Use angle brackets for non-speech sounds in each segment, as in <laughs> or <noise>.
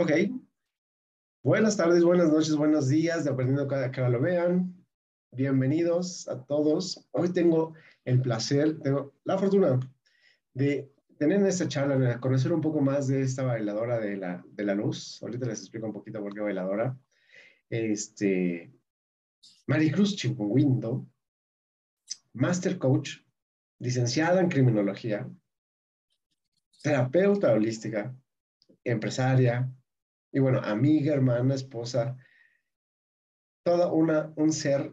Ok. Buenas tardes, buenas noches, buenos días, dependiendo de cada que lo vean. Bienvenidos a todos. Hoy tengo el placer, tengo la fortuna de tener en esta charla, conocer un poco más de esta bailadora de la, de la luz. Ahorita les explico un poquito por qué bailadora. Este, Maricruz Chipunguindo, Master Coach, licenciada en Criminología, terapeuta holística, empresaria, y bueno, amiga, hermana, esposa, toda una, un ser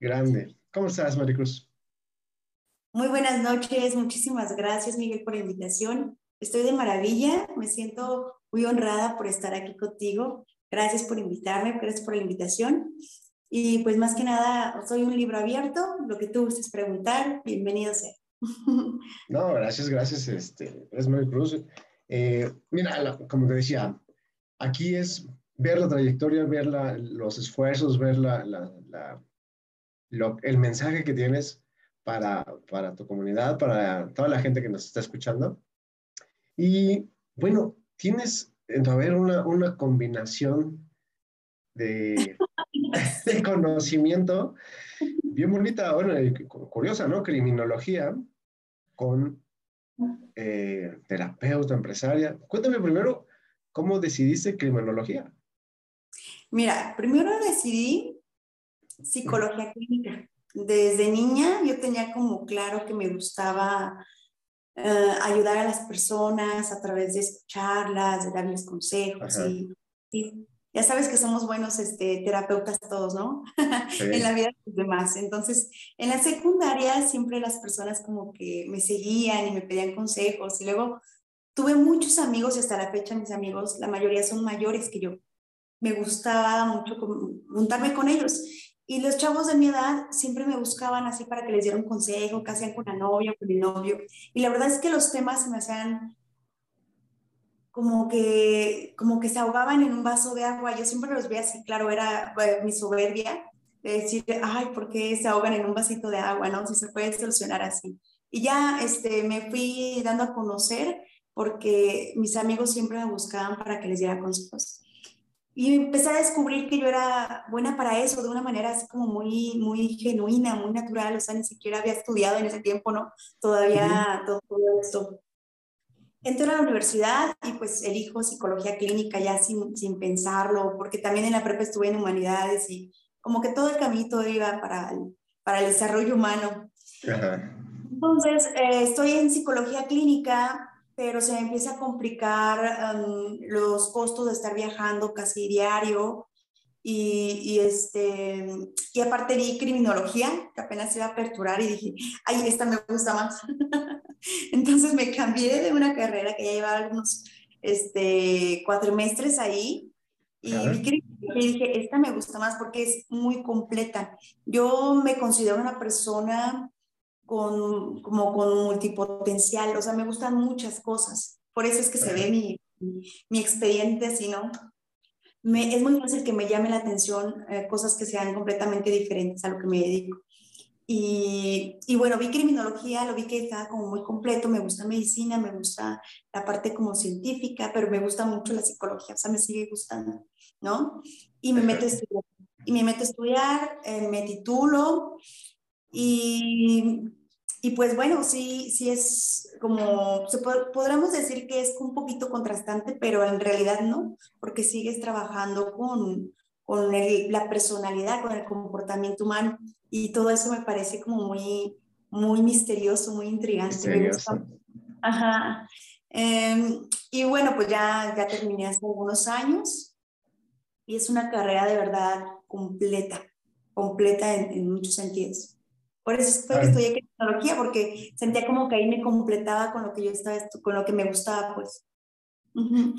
grande. ¿Cómo estás, Maricruz? Muy buenas noches, muchísimas gracias, Miguel, por la invitación. Estoy de maravilla, me siento muy honrada por estar aquí contigo. Gracias por invitarme, gracias por la invitación. Y pues más que nada, soy un libro abierto, lo que tú gustes preguntar, bienvenido sea. <laughs> No, gracias, gracias, este, es Maricruz. Eh, mira, como te decía, aquí es ver la trayectoria, ver los esfuerzos, ver la, el mensaje que tienes para, para tu comunidad, para toda la gente que nos está escuchando. Y bueno, tienes, a ver, una, una combinación de, <laughs> de conocimiento bien bonita, bueno, curiosa, ¿no? Criminología con eh, terapeuta, empresaria. Cuéntame primero, ¿cómo decidiste criminología? Mira, primero decidí psicología clínica. Desde niña yo tenía como claro que me gustaba eh, ayudar a las personas a través de escucharlas, de darles consejos y, ya sabes que somos buenos este, terapeutas todos, ¿no? <laughs> en la vida de los demás. Entonces, en la secundaria siempre las personas como que me seguían y me pedían consejos y luego tuve muchos amigos y hasta la fecha mis amigos, la mayoría son mayores que yo. Me gustaba mucho juntarme con ellos. Y los chavos de mi edad siempre me buscaban así para que les diera un consejo, qué hacían con la novia, con el novio. Y la verdad es que los temas se me hacían como que, como que se ahogaban en un vaso de agua. Yo siempre los veía así, claro, era eh, mi soberbia de decir, ay, ¿por qué se ahogan en un vasito de agua? ¿No? Si se puede solucionar así. Y ya este, me fui dando a conocer porque mis amigos siempre me buscaban para que les diera consejos. Y empecé a descubrir que yo era buena para eso, de una manera así como muy, muy genuina, muy natural, o sea, ni siquiera había estudiado en ese tiempo, ¿no? Todavía todo, todo esto entré a la universidad y pues elijo psicología clínica ya sin, sin pensarlo, porque también en la prepa estuve en humanidades y como que todo el camino iba para el, para el desarrollo humano. Entonces, eh, estoy en psicología clínica, pero se me empieza a complicar um, los costos de estar viajando casi diario. Y, y, este, y aparte vi criminología, que apenas iba a aperturar y dije, ay, esta me gusta más. <laughs> <laughs> Entonces me cambié de una carrera que ya llevaba algunos este, cuatrimestres ahí y, dije, esta me gusta más porque es muy completa. Yo me considero una persona con, como con multipotencial, o sea, me gustan muchas cosas. Por eso es que se ve mi, mi, expediente así, ¿no? Me, es muy fácil que me llame la atención eh, cosas que sean completamente diferentes a lo que me dedico. Y, y, bueno, vi criminología, lo vi que estaba como muy completo, me gusta medicina, me gusta la parte como científica, pero me gusta mucho la psicología, o sea, me sigue gustando, ¿no? Y me meto a estudiar, y me meto a estudiar, eh, me titulo y, y, pues bueno, sí, sí es como, se podríamos decir que es un poquito contrastante, pero en realidad no, porque sigues trabajando con, con la personalidad, con el comportamiento humano y todo eso me parece como muy, muy misterioso, muy intrigante. Misterioso. Ajá. Em, y bueno, pues ya, ya terminé hace algunos años y es una carrera de verdad completa, completa en, muchos sentidos. Por eso fue que estudié tecnología, porque sentía como que ahí me completaba con lo que yo estaba, con lo que me gustaba, pues.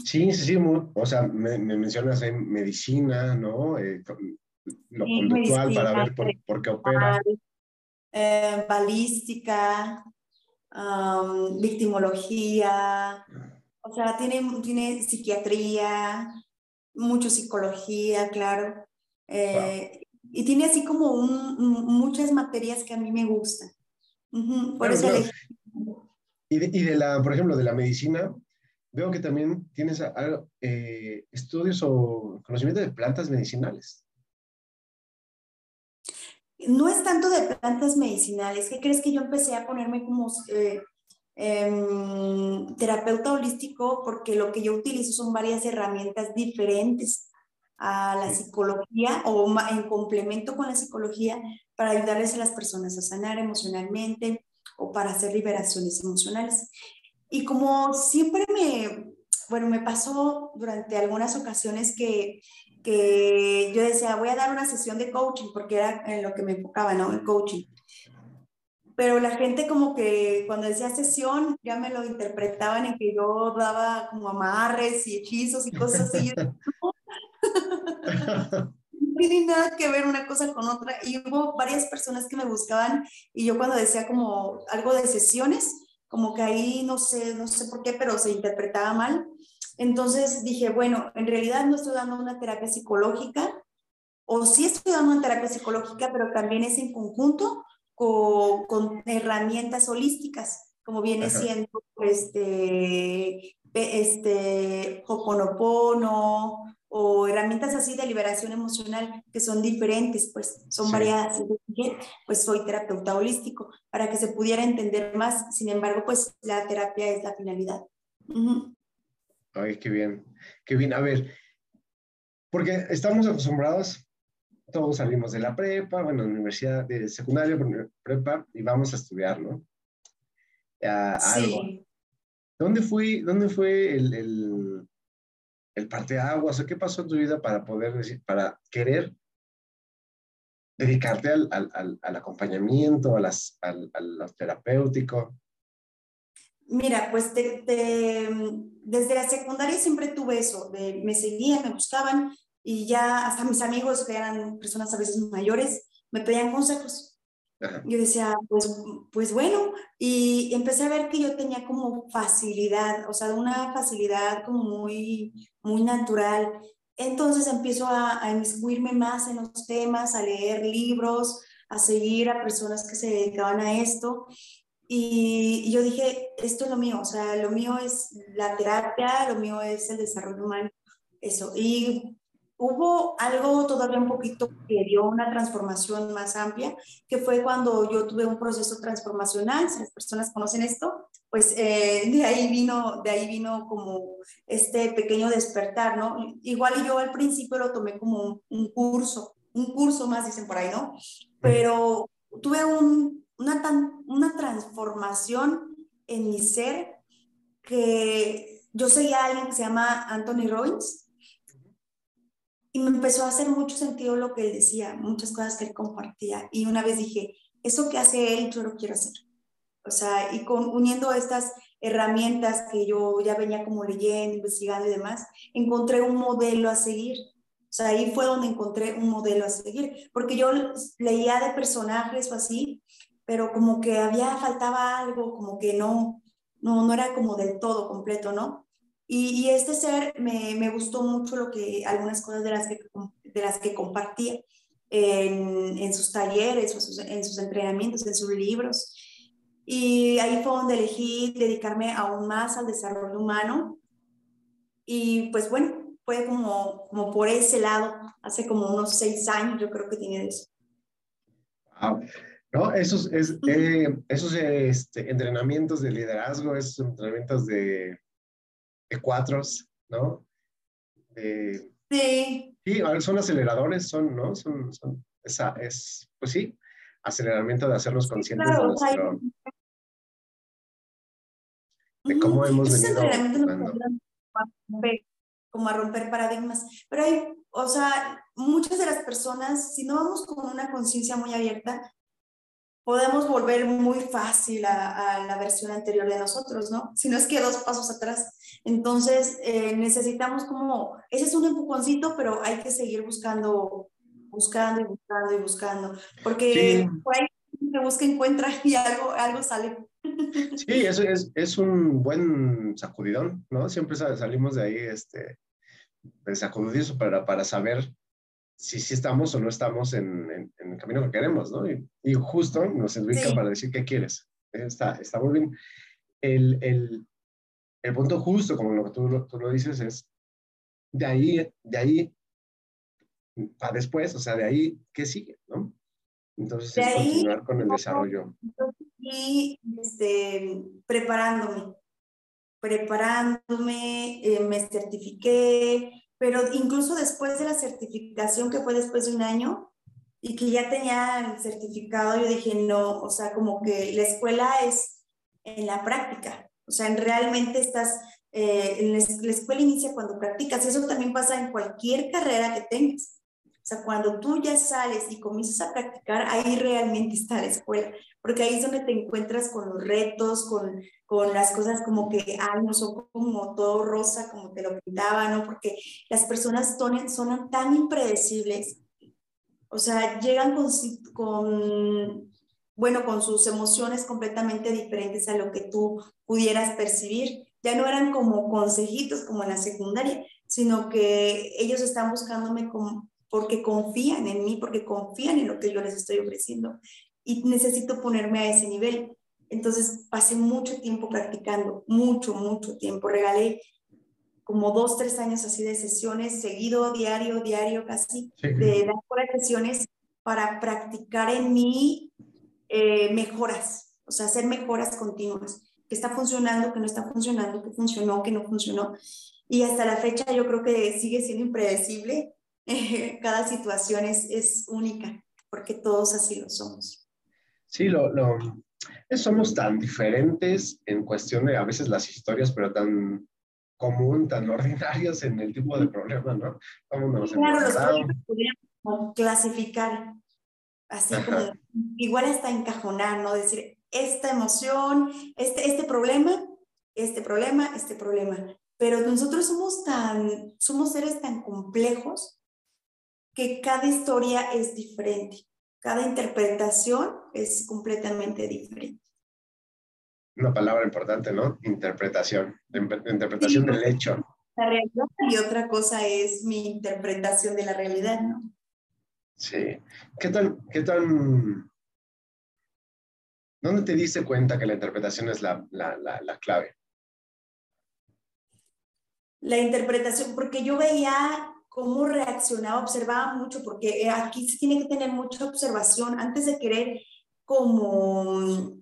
Sí, sí, sí, o sea, me, mencionas en medicina, ¿no? Eh, lo conductual para ver por, qué opera. Eh, balística, victimología, o sea, tiene, tiene psiquiatría, mucho psicología, claro. Eh, y tiene así como un, muchas materias que a mí me gustan. por eso y, de, y de la, por ejemplo, de la medicina, veo que también tienes eh, estudios o conocimiento de plantas medicinales. No es tanto de plantas medicinales. ¿Qué crees que yo empecé a ponerme como eh, em, terapeuta holístico? Porque lo que yo utilizo son varias herramientas diferentes a la psicología o en complemento con la psicología para ayudarles a las personas a sanar emocionalmente o para hacer liberaciones emocionales. Y como siempre me, bueno, me pasó durante algunas ocasiones que, que yo decía, voy a dar una sesión de coaching, porque era en lo que me enfocaba, ¿no? El coaching. Pero la gente como que cuando decía sesión ya me lo interpretaban en que yo daba como amarres y hechizos y cosas así. <laughs> no tiene nada que ver una cosa con otra. Y hubo varias personas que me buscaban y yo cuando decía como algo de sesiones, como que ahí no sé, no sé por qué, pero se interpretaba mal. Entonces dije, bueno, en realidad no estoy dando una terapia psicológica, o sí estoy dando una terapia psicológica, pero también es en conjunto con, con herramientas holísticas, como viene siendo este, este, Hoponopono, o herramientas así de liberación emocional que son diferentes, pues son variadas. Pues soy terapeuta holístico para que se pudiera entender más. Sin embargo, pues la terapia es la finalidad. Ay, qué bien, qué bien. A ver, porque estamos acostumbrados, todos salimos de la prepa, bueno, de la universidad de secundaria, prepa, y vamos a estudiar, ¿no? sí. ¿Dónde fue, dónde fue el el parteaguas, o qué pasó en tu vida para poder decir, para querer dedicarte al, al, al, acompañamiento, a las, al, terapéutico? Mira, pues desde la secundaria siempre tuve eso, de, me seguían, me buscaban y ya hasta mis amigos, que eran personas a veces mayores, me pedían consejos. Yo decía, pues, pues bueno, y empecé a ver que yo tenía como facilidad, o sea, una facilidad como muy, muy natural. Entonces empiezo a, a inmiscuirme más en los temas, a leer libros, a seguir a personas que se dedicaban a esto. Y, y yo dije, esto es lo mío, o sea, lo mío es la terapia, lo mío es el desarrollo humano, eso. Y Hubo algo todavía un poquito que dio una transformación más amplia, que fue cuando yo tuve un proceso transformacional, si las personas conocen esto, pues eh, de ahí vino, de ahí vino como este pequeño despertar, ¿no? Igual yo al principio lo tomé como un, curso, un curso más dicen por ahí, ¿no? Pero tuve un, una, tan, una transformación en mi ser que yo seguía a alguien que se llama Anthony Robbins, y me empezó a hacer mucho sentido lo que él decía, muchas cosas que él compartía. Y una vez dije, eso que hace él, yo lo quiero hacer. O sea, y con, uniendo estas herramientas que yo ya venía como leyendo, investigando y demás, encontré un modelo a seguir. O sea, ahí fue donde encontré un modelo a seguir, porque yo leía de personajes o así, pero como que había, faltaba algo, como que no, no, no era como del todo completo, ¿no? Y, este ser me, me, gustó mucho lo que, algunas cosas de las que, de las que compartía en, en sus talleres, en sus entrenamientos, en sus libros. Y ahí fue donde elegí dedicarme aún más al desarrollo humano. Y pues bueno, fue como, como por ese lado, hace como unos seis años yo creo que tiene eso. Wow. ¿No? Esos, es, eh, esos este, entrenamientos de liderazgo, esos entrenamientos de de cuatros, ¿no? sí. Sí, son aceleradores, son, ¿no? Son, son esa, es, pues sí, aceleramiento de hacernos conscientes de nuestro... De cómo hemos venido... Como a romper paradigmas. Pero hay, o sea, muchas de las personas, si no vamos con una conciencia muy abierta, podemos volver muy fácil a, la versión anterior de nosotros, ¿no? Si no es que dos pasos atrás. Entonces, eh, necesitamos como, ese es un empujoncito, pero hay que seguir buscando, buscando y buscando y buscando, porque sí. que busca encuentra y algo, algo sale. Sí, eso es, es un buen sacudidón, ¿no? Siempre salimos de ahí, este, de sacudidos para, para saber si sí estamos o no estamos en, en, el camino que queremos, ¿no? Y, y justo nos ubica para decir qué quieres. Está, está muy bien. El, el, el, punto justo, como lo que tú, tú, lo dices, es de ahí, de ahí a después, o sea, de ahí, ¿qué sigue, no? Entonces, es continuar con el desarrollo. Y este, preparándome, preparándome, eh, me certifiqué, pero incluso después de la certificación, que fue después de un año, y que ya tenía el certificado, yo dije, no, o sea, como que la escuela es en la práctica, o sea, realmente estás, eh, en la, la escuela inicia cuando practicas, eso también pasa en cualquier carrera que tengas. O sea, cuando tú ya sales y comienzas a practicar, ahí realmente está la escuela, porque ahí es donde te encuentras con los retos, con con las cosas como que, ay, no son como todo rosa, como te lo pintaban, ¿no? Porque las personas son, son tan impredecibles, o sea, llegan con, con, bueno, con sus emociones completamente diferentes a lo que tú pudieras percibir. Ya no eran como consejitos como en la secundaria, sino que ellos están buscándome como, porque confían en mí, porque confían en lo que yo les estoy ofreciendo. Y necesito ponerme a ese nivel. Entonces pasé mucho tiempo practicando, mucho, mucho tiempo. Regalé como dos, tres años así de sesiones, seguido, diario, diario casi, de dar sesiones para practicar en mí eh, mejoras, o sea, hacer mejoras continuas, que está funcionando, que no está funcionando, que funcionó, que no funcionó. Y hasta la fecha yo creo que sigue siendo impredecible. <laughs> cada situación es, es única, porque todos así lo somos. Sí, lo, lo, somos tan diferentes en cuestión de a veces las historias, pero tan común, tan ordinarios en el tipo de problema, ¿no? claro, los podríamos clasificar, así como, <laughs> igual hasta encajonar, ¿no? Decir, esta emoción, este, este problema, este problema, este problema. Pero nosotros somos tan, somos seres tan complejos que cada historia es diferente. Cada interpretación es completamente diferente. Una palabra importante, ¿no? Interpretación, interpretación del hecho. La realidad y otra cosa es mi interpretación de la realidad, ¿no? Sí. ¿Qué tan, qué tan, dónde te diste cuenta que la interpretación es la, la, la, la clave? La interpretación, porque yo veía cómo reaccionaba, observaba mucho, porque eh, aquí se tiene que tener mucha observación antes de querer como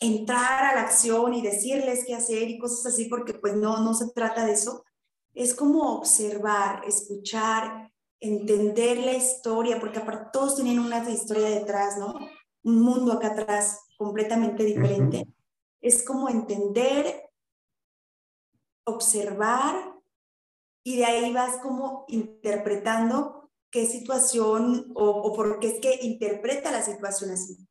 entrar a la acción y decirles qué hacer y cosas así, porque pues no, no se trata de eso. Es como observar, escuchar, entender la historia, porque aparte todos tienen una historia detrás, ¿no? Un mundo acá atrás completamente diferente. Es como entender, observar y de ahí vas como interpretando qué situación o, o por qué es que interpreta la situación así,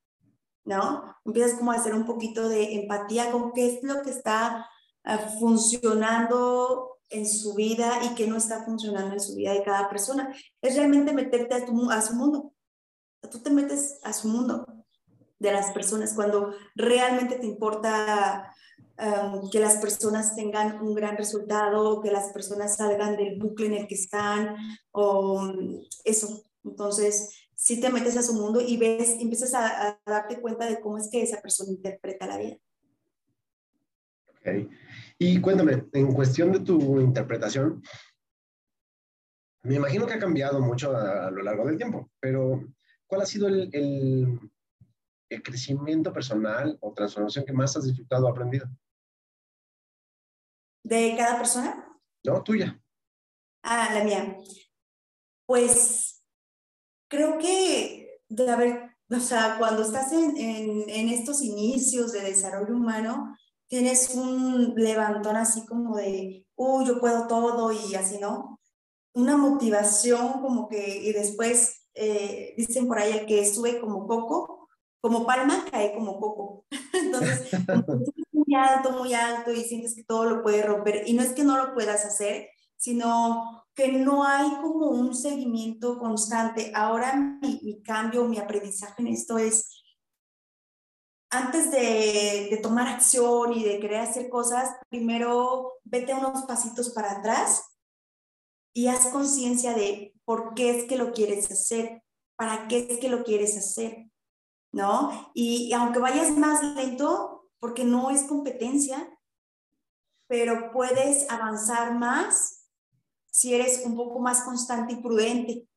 ¿no? Empiezas como a hacer un poquito de empatía con qué es lo que está ah, funcionando en su vida y qué no está funcionando en su vida de cada persona. Es realmente meterte a, tu, a su mundo. Tú te metes a su mundo de las personas cuando realmente te importa Em, que las personas tengan un gran resultado, que las personas salgan del bucle en el que están, o mm, eso. Entonces, si te metes a su mundo y ves, empiezas a, darte cuenta de cómo es que esa persona interpreta la vida. Ok. Y cuéntame, en cuestión de tu interpretación, me imagino que ha cambiado mucho a, lo largo del tiempo, pero ¿cuál ha sido el, el, crecimiento personal o transformación que más has disfrutado o aprendido? ¿De cada persona? No, tuya. Ah, la mía. Pues creo que de haber, o sea, cuando estás en, en, estos inicios de desarrollo humano, tienes un levantón así como de, uy, yo puedo todo y así, ¿no? Una motivación como que, y después eh, dicen por ahí el que sube como poco, como palma cae como coco. <laughs> Entonces, muy alto, muy alto y sientes que todo lo puede romper. Y no es que no lo puedas hacer, sino que no hay como un seguimiento constante. Ahora mi, mi cambio, mi aprendizaje en esto es, antes de, de, tomar acción y de querer hacer cosas, primero vete unos pasitos para atrás y haz conciencia de por qué es que lo quieres hacer, para qué es que lo quieres hacer, ¿no? Y, y aunque vayas más lento, porque no es competencia, pero puedes avanzar más si eres un poco más constante y prudente.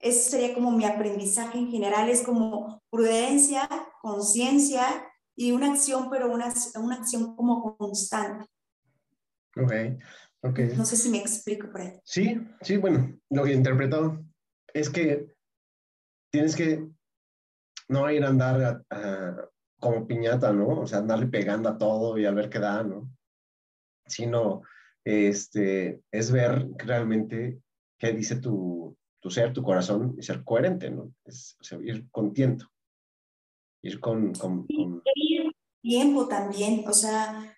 Eso sería como mi aprendizaje en general, es como prudencia, conciencia y una acción, pero una, una acción como constante. Ok, ok. No sé si me explico por ahí. Sí, sí, bueno, lo que he interpretado es que tienes que no ir a andar como piñata, ¿no? O sea, andarle pegando a todo y a ver qué da, ¿no? Sino, este, es ver realmente qué dice tu, tu ser, tu corazón y ser coherente, ¿no? Es, o sea, ir con tiento, ir con... con, con... tiempo también, o sea,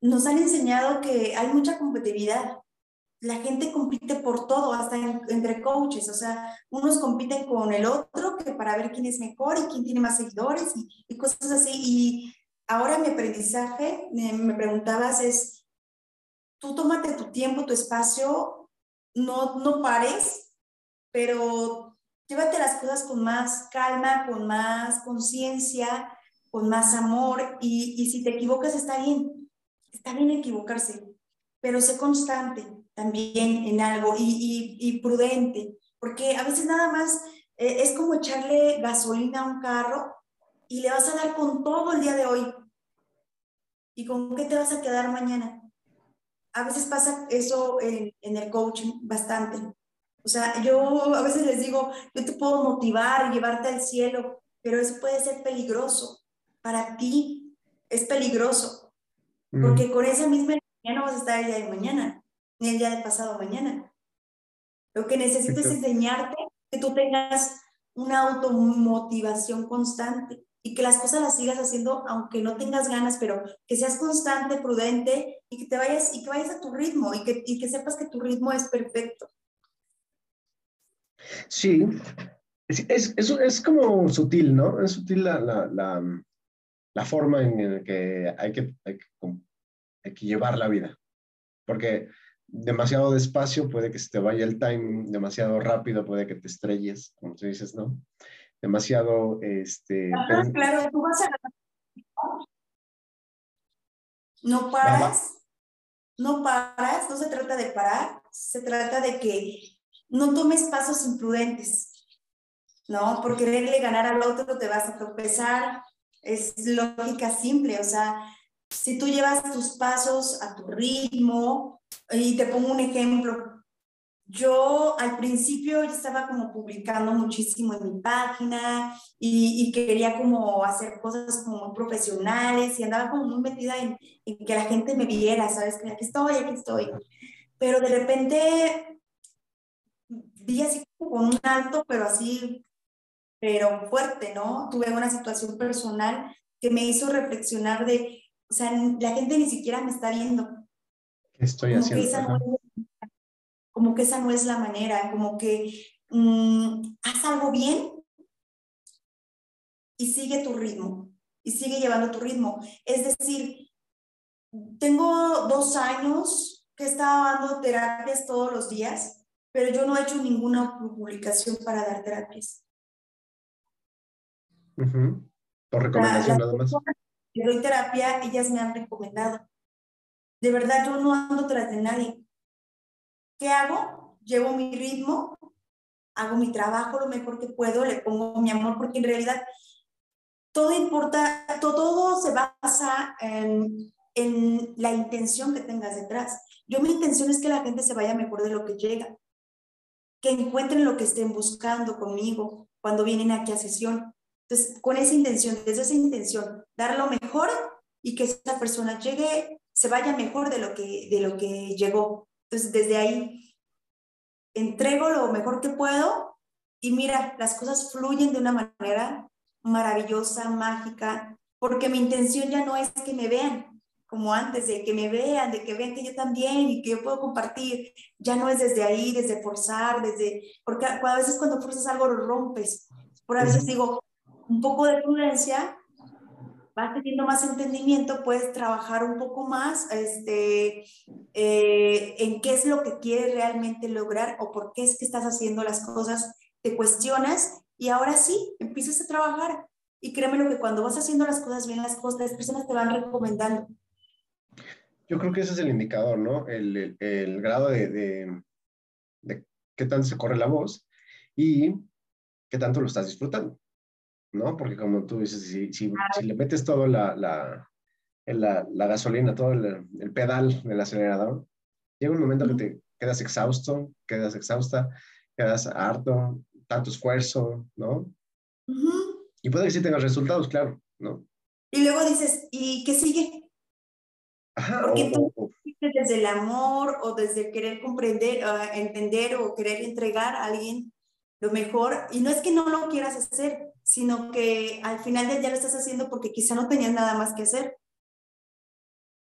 nos han enseñado que hay mucha competitividad. La gente compite por todo, hasta entre coaches, o sea, unos compiten con el otro que para ver quién es mejor y quién tiene más seguidores y, cosas así. Y ahora mi aprendizaje, me, me preguntabas, es, tú tómate tu tiempo, tu espacio, no, no pares, pero llévate las cosas con más calma, con más conciencia, con más amor y, y, si te equivocas está bien, está bien equivocarse, pero sé constante también en algo y, y, y prudente, porque a veces nada más eh, es como echarle gasolina a un carro y le vas a dar con todo el día de hoy. ¿Y con qué te vas a quedar mañana? A veces pasa eso en, en el coaching bastante o sea, yo a veces les digo, yo te puedo motivar, llevarte al cielo, pero eso puede ser peligroso. Para ti es peligroso, porque con esa misma energía no vas a estar el día de mañana, ni el día de pasado mañana. Lo que necesito es enseñarte que tú tengas una automotivación constante y que las cosas las sigas haciendo aunque no tengas ganas, pero que seas constante, prudente y que te vayas y que vayas a tu ritmo y que, y que sepas que tu ritmo es perfecto. Sí, es, es, es, como sutil, ¿no? Es sutil la, la, la, la forma en la que hay que, hay que, hay que llevar la vida. Porque demasiado despacio puede que se te vaya el time, demasiado rápido puede que te estrelles, como tú dices, ¿no? Demasiado, este... Ajá, claro, tú vas a... No paras, no paras, no se trata de parar, se trata de que no tomes pasos imprudentes, ¿no? Por quererle ganar al otro te vas a tropezar, es lógica simple, o sea, si tú llevas tus pasos a tu ritmo, y te pongo un ejemplo, yo al principio estaba como publicando muchísimo en mi página y, y, quería como hacer cosas como profesionales y andaba como muy metida en, en que la gente me viera, ¿sabes? Que aquí estoy, aquí estoy. Pero de repente vi así con un alto, pero así, pero fuerte, ¿no? Tuve una situación personal que me hizo reflexionar de, o sea, la gente ni siquiera me está viendo. ¿Qué estoy como haciendo? Que esa no es, como que esa no es la manera, como que mmm, haz algo bien y sigue tu ritmo, y sigue llevando tu ritmo. Es decir, tengo dos años que estaba dando terapias todos los días pero yo no he hecho ninguna publicación para dar terapias. Por recomendación nada más. Que doy terapia, ellas me han recomendado. De verdad, yo no ando tras de nadie. ¿Qué hago? Llevo mi ritmo, hago mi trabajo lo mejor que puedo, le pongo mi amor, porque en realidad todo importa, todo, todo se basa en, en la intención que tengas detrás. Yo mi intención es que la gente se vaya mejor de lo que llega que encuentren lo que estén buscando conmigo cuando vienen aquí a sesión. Entonces, con esa intención, desde esa intención, dar lo mejor y que esa persona llegue, se vaya mejor de lo que, de lo que llegó. Entonces, desde ahí, entrego lo mejor que puedo y mira, las cosas fluyen de una manera maravillosa, mágica, porque mi intención ya no es que me vean como antes, de que me vean, de que vean que yo también y que yo puedo compartir. Ya no es desde ahí, desde forzar, desde, porque a veces cuando forzas algo lo rompes. Por a veces digo, un poco de prudencia, vas teniendo más entendimiento, puedes trabajar un poco más este, eh, en qué es lo que quieres realmente lograr o por qué es que estás haciendo las cosas, te cuestionas y ahora sí, empiezas a trabajar. Y créeme lo que cuando vas haciendo las cosas bien, las cosas, las personas te van recomendando. Yo creo que ese es el indicador, ¿no? El, el, grado de, de, de, qué tanto se corre la voz y qué tanto lo estás disfrutando, ¿no? Porque como tú dices, si, si, si le metes todo la, la, la, la gasolina, todo el, el, pedal del acelerador, llega un momento que te quedas exhausto, quedas exhausta, quedas harto, tanto esfuerzo, ¿no? Y puede que sí tengas resultados, claro, ¿no? Y luego dices, ¿y qué sigue? Ajá, Porque tú desde el amor o desde querer comprender, uh, entender o querer entregar a alguien lo mejor, y no es que no lo quieras hacer, sino que al final del día lo estás haciendo porque quizá no tenías nada más que hacer,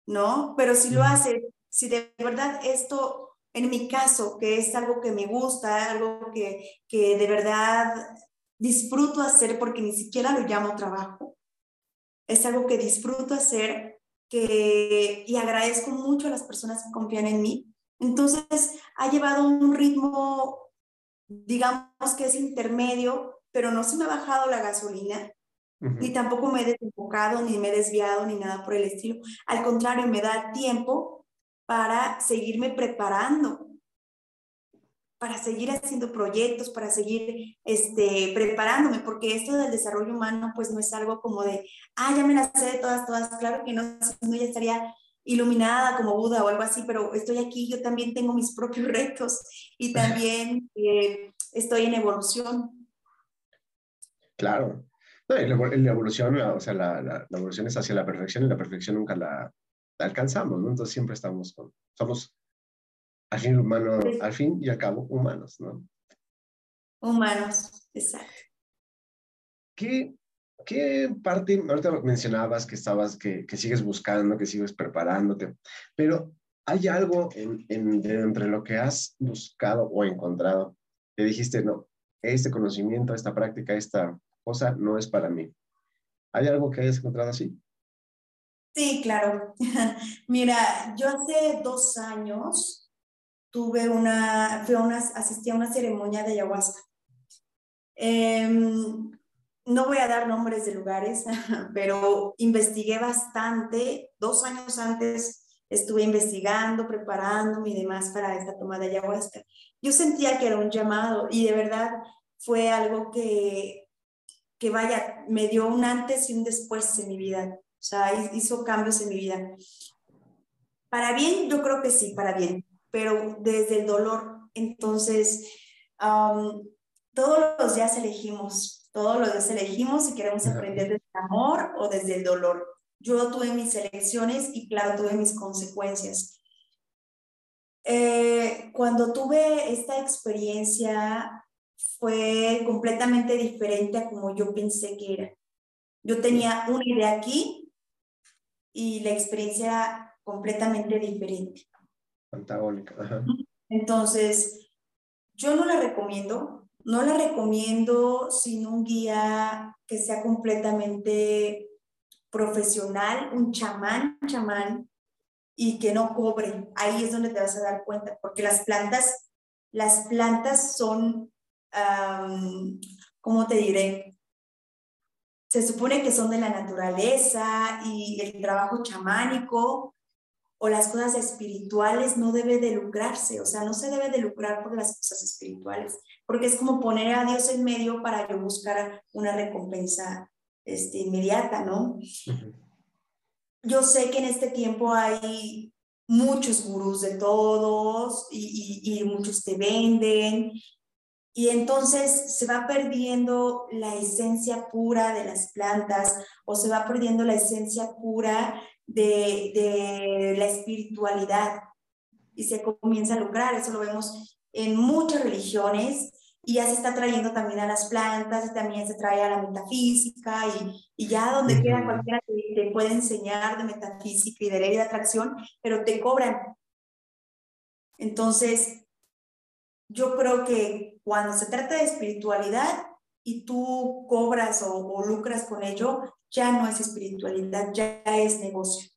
¿no? Pero si lo haces, si de verdad esto, en mi caso, que es algo que me gusta, algo que, que de verdad disfruto hacer porque ni siquiera lo llamo trabajo, es algo que disfruto hacer que, y agradezco mucho a las personas que confían en mí. Entonces, ha llevado un ritmo digamos que es intermedio, pero no se me ha bajado la gasolina, ni tampoco me he desenfocado, ni me he desviado, ni nada por el estilo. Al contrario, me da tiempo para seguirme preparando, para seguir haciendo proyectos, para seguir este, preparándome, porque esto del desarrollo humano pues no es algo como de, ah, ya me las sé de todas, todas, claro que no, no ya estaría iluminada como Buda o algo así, pero estoy aquí, yo también tengo mis propios <laughs> retos y <laughs> también eh, estoy en evolución. Claro. No, la, evolución, o sea, la, la, evolución es hacia la perfección y la perfección nunca la, alcanzamos, ¿no? Entonces siempre estamos con, somos al fin humano, al fin y al cabo humanos, ¿no? Humanos, exacto. ¿Qué, ¿Qué parte, ahorita mencionabas que estabas, que, que, sigues buscando, que sigues preparándote, pero hay algo en, en, entre lo que has buscado o encontrado que dijiste, no, este conocimiento, esta práctica, esta cosa no es para mí. ¿Hay algo que hayas encontrado así? Sí, claro. <laughs> Mira, yo hace dos años tuve una, fui a una, asistí a una ceremonia de ayahuasca. Eh, no voy a dar nombres de lugares, <laughs> pero investigué bastante. Dos años antes estuve investigando, preparándome y demás para esta toma de ayahuasca. Yo sentía que era un llamado y de verdad fue algo que, que vaya, me dio un antes y un después en mi vida. O sea, hizo cambios en mi vida. Para bien, yo creo que sí, para bien, pero desde el dolor. Entonces, todos los días elegimos todos los días elegimos si queremos aprender desde el amor o desde el dolor. Yo tuve mis elecciones y claro, tuve mis consecuencias. Eh, cuando tuve esta experiencia fue completamente diferente a como yo pensé que era. Yo tenía una idea aquí y la experiencia completamente diferente. Antagónica. Entonces, yo no la recomiendo, no la recomiendo sin un guía que sea completamente profesional, un chamán, chamán, y que no cobre. Ahí es donde te vas a dar cuenta, porque las plantas, las plantas son, ¿cómo te diré? Se supone que son de la naturaleza y el trabajo chamánico o las cosas espirituales no debe de lucrarse, o sea, no se debe de lucrar por las cosas espirituales, porque es como poner a Dios en medio para yo buscar una recompensa este, inmediata, ¿no? Yo sé que en este tiempo hay muchos gurús de todos y, y, y muchos te venden y entonces se va perdiendo la esencia pura de las plantas o se va perdiendo la esencia pura de, de la espiritualidad y se comienza a lucrar. Eso lo vemos en muchas religiones, y ya se está trayendo también a las plantas y también se trae a la metafísica y, y ya donde queda cualquiera te, te, puede enseñar de metafísica y de ley de atracción, pero te cobran. Entonces, yo creo que cuando se trata de espiritualidad y tú cobras o, lucras con ello, ya no es espiritualidad, ya es negocio.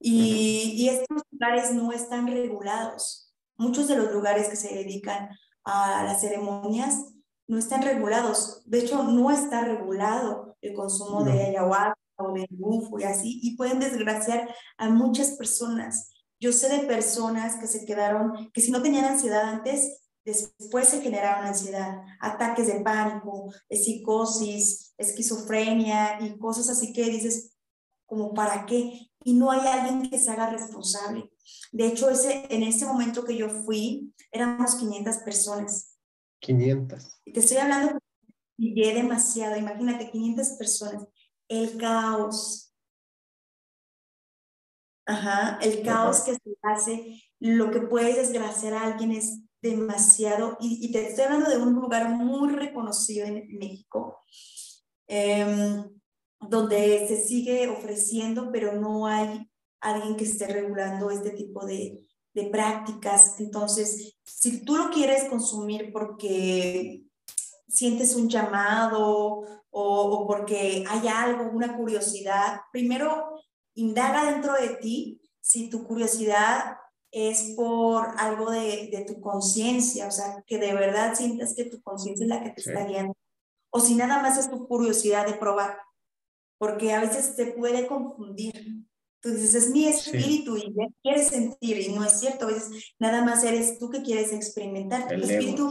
y, y estos lugares no están regulados. Muchos de los lugares que se dedican a las ceremonias no están regulados. De hecho, no está regulado el consumo de ayahuasca o de bufo y así, y pueden desgraciar a muchas personas. Yo sé de personas que se quedaron, que si no tenían ansiedad antes, después se generaron ansiedad, ataques de pánico, psicosis, esquizofrenia y cosas así que dices, como para qué, y no hay alguien que se haga responsable. De hecho, ese, en ese momento que yo fui, éramos 500 personas. 500. Y te estoy hablando, pillé demasiado, imagínate, 500 personas. El caos. Ajá, el caos que se hace, lo que puede desgraciar a alguien es demasiado. Y, te estoy hablando de un lugar muy reconocido en México. Em, donde se sigue ofreciendo, pero no hay alguien que esté regulando este tipo de, prácticas. Entonces, si tú lo quieres consumir porque sientes un llamado o, porque hay algo, una curiosidad, primero indaga dentro de ti si tu curiosidad es por algo de, de tu conciencia, o sea, que de verdad sientas que tu conciencia es la que te está guiando, o si nada más es tu curiosidad de probar, porque a veces te puede confundir. Tú dices, es mi espíritu y ya quieres sentir, y no es cierto, es nada más eres tú que quieres experimentar. El espíritu,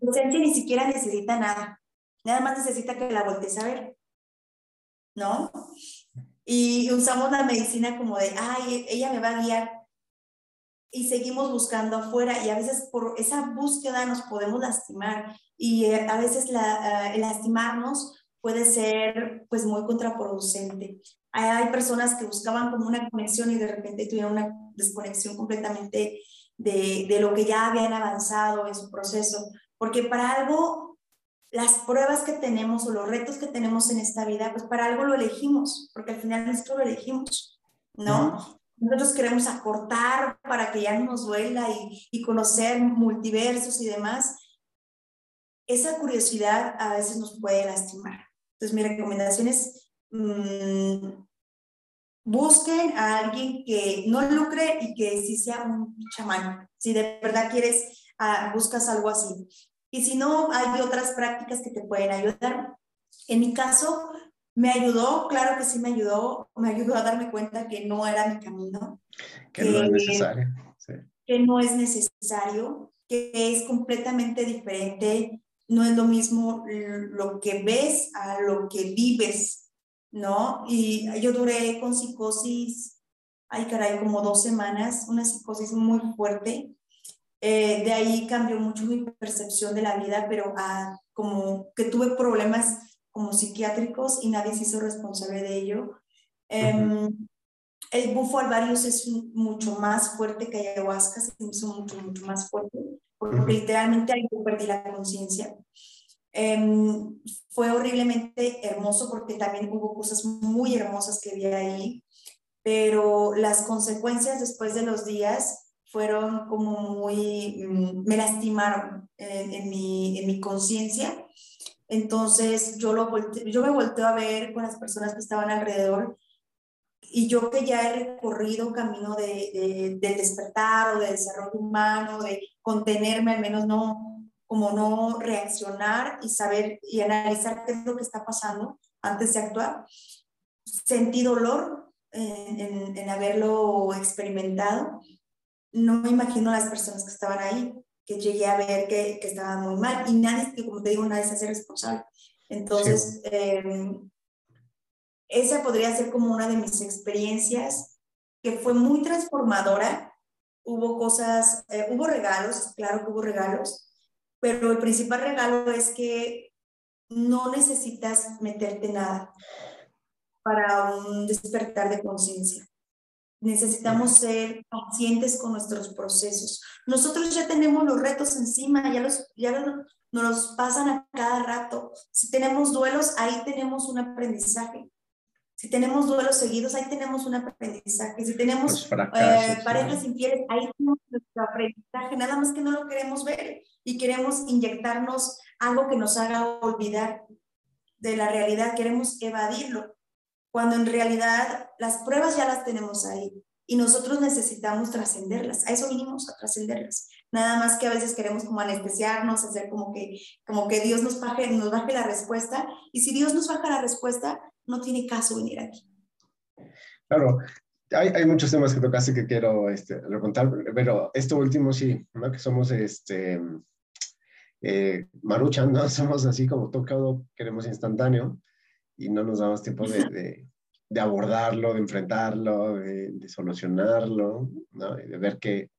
ni siquiera necesita nada, nada más necesita que la voltees a ver, ¿no? Y usamos la medicina como de, ay, ella me va a guiar, y seguimos buscando afuera y a veces por esa búsqueda nos podemos lastimar y eh, a veces la, uh, lastimarnos puede ser pues muy contraproducente hay personas que buscaban como una conexión y de repente tuvieron una desconexión completamente de, de lo que ya habían avanzado en su proceso, porque para algo, las pruebas que tenemos o los retos que tenemos en esta vida, pues para algo lo elegimos, porque al final nosotros lo elegimos, ¿no? Nosotros queremos acortar para que ya no nos duela y, conocer multiversos y demás. Esa curiosidad a veces nos puede lastimar. Entonces, mi recomendación es Mm, busquen a alguien que no lucre y que sí sea un chamán, si de verdad quieres, uh, buscas algo así. Y si no, hay otras prácticas que te pueden ayudar. En mi caso, me ayudó, claro que sí me ayudó, me ayudó a darme cuenta que no era mi camino. Que, no es necesario. Que no es necesario, que es completamente diferente, no es lo mismo lo que ves a lo que vives ¿no? Y yo duré con psicosis, ay caray, como dos semanas, una psicosis muy fuerte. Eh, de ahí cambió mucho mi percepción de la vida, pero ah, como que tuve problemas como psiquiátricos y nadie se hizo responsable de ello. Em, el bufo alvarius es mucho más fuerte que ayahuasca, se hizo mucho, mucho más fuerte, porque literalmente ahí perdí la conciencia. Em, fue horriblemente hermoso porque también hubo cosas muy hermosas que vi ahí, pero las consecuencias después de los días fueron como muy, mm, me lastimaron en, mi, en mi conciencia. Entonces yo, lo yo me volteo a ver con las personas que estaban alrededor y yo que ya he recorrido un camino de, de, de despertar o de desarrollo humano, de contenerme, al menos no, como no reaccionar y saber y analizar qué es lo que está pasando antes de actuar. Sentí dolor en, en, haberlo experimentado. No me imagino las personas que estaban ahí, que llegué a ver que, que estaban muy mal y nadie, que como te digo, nadie se hace responsable. Entonces, em, esa podría ser como una de mis experiencias que fue muy transformadora. Hubo cosas, eh, hubo regalos, claro que hubo regalos, pero el principal regalo es que no necesitas meterte nada para un despertar de conciencia. Necesitamos ser pacientes con nuestros procesos. Nosotros ya tenemos los retos encima, ya los, ya nos los pasan a cada rato. Si tenemos duelos, ahí tenemos un aprendizaje. Si tenemos duelos seguidos, ahí tenemos un aprendizaje. Si tenemos eh, parejas infieles, ahí tenemos nuestro aprendizaje. Nada más que no lo queremos ver y queremos inyectarnos algo que nos haga olvidar de la realidad. Queremos evadirlo, cuando en realidad las pruebas ya las tenemos ahí y nosotros necesitamos trascenderlas. A eso vinimos, a trascenderlas. Nada más que a veces queremos como anestesiarnos, hacer como que, como que Dios nos baje, nos baje la respuesta. Y si Dios nos baja la respuesta, no tiene caso venir aquí. Claro, hay, hay muchos temas que tocaste que quiero este, contar, pero esto último sí, ¿no? que somos este, eh, maruchan, ¿no? <laughs> Somos así como tocado, queremos instantáneo y no nos damos tiempo de, de, abordarlo, de enfrentarlo, de, de, solucionarlo, ¿no? Y de ver qué,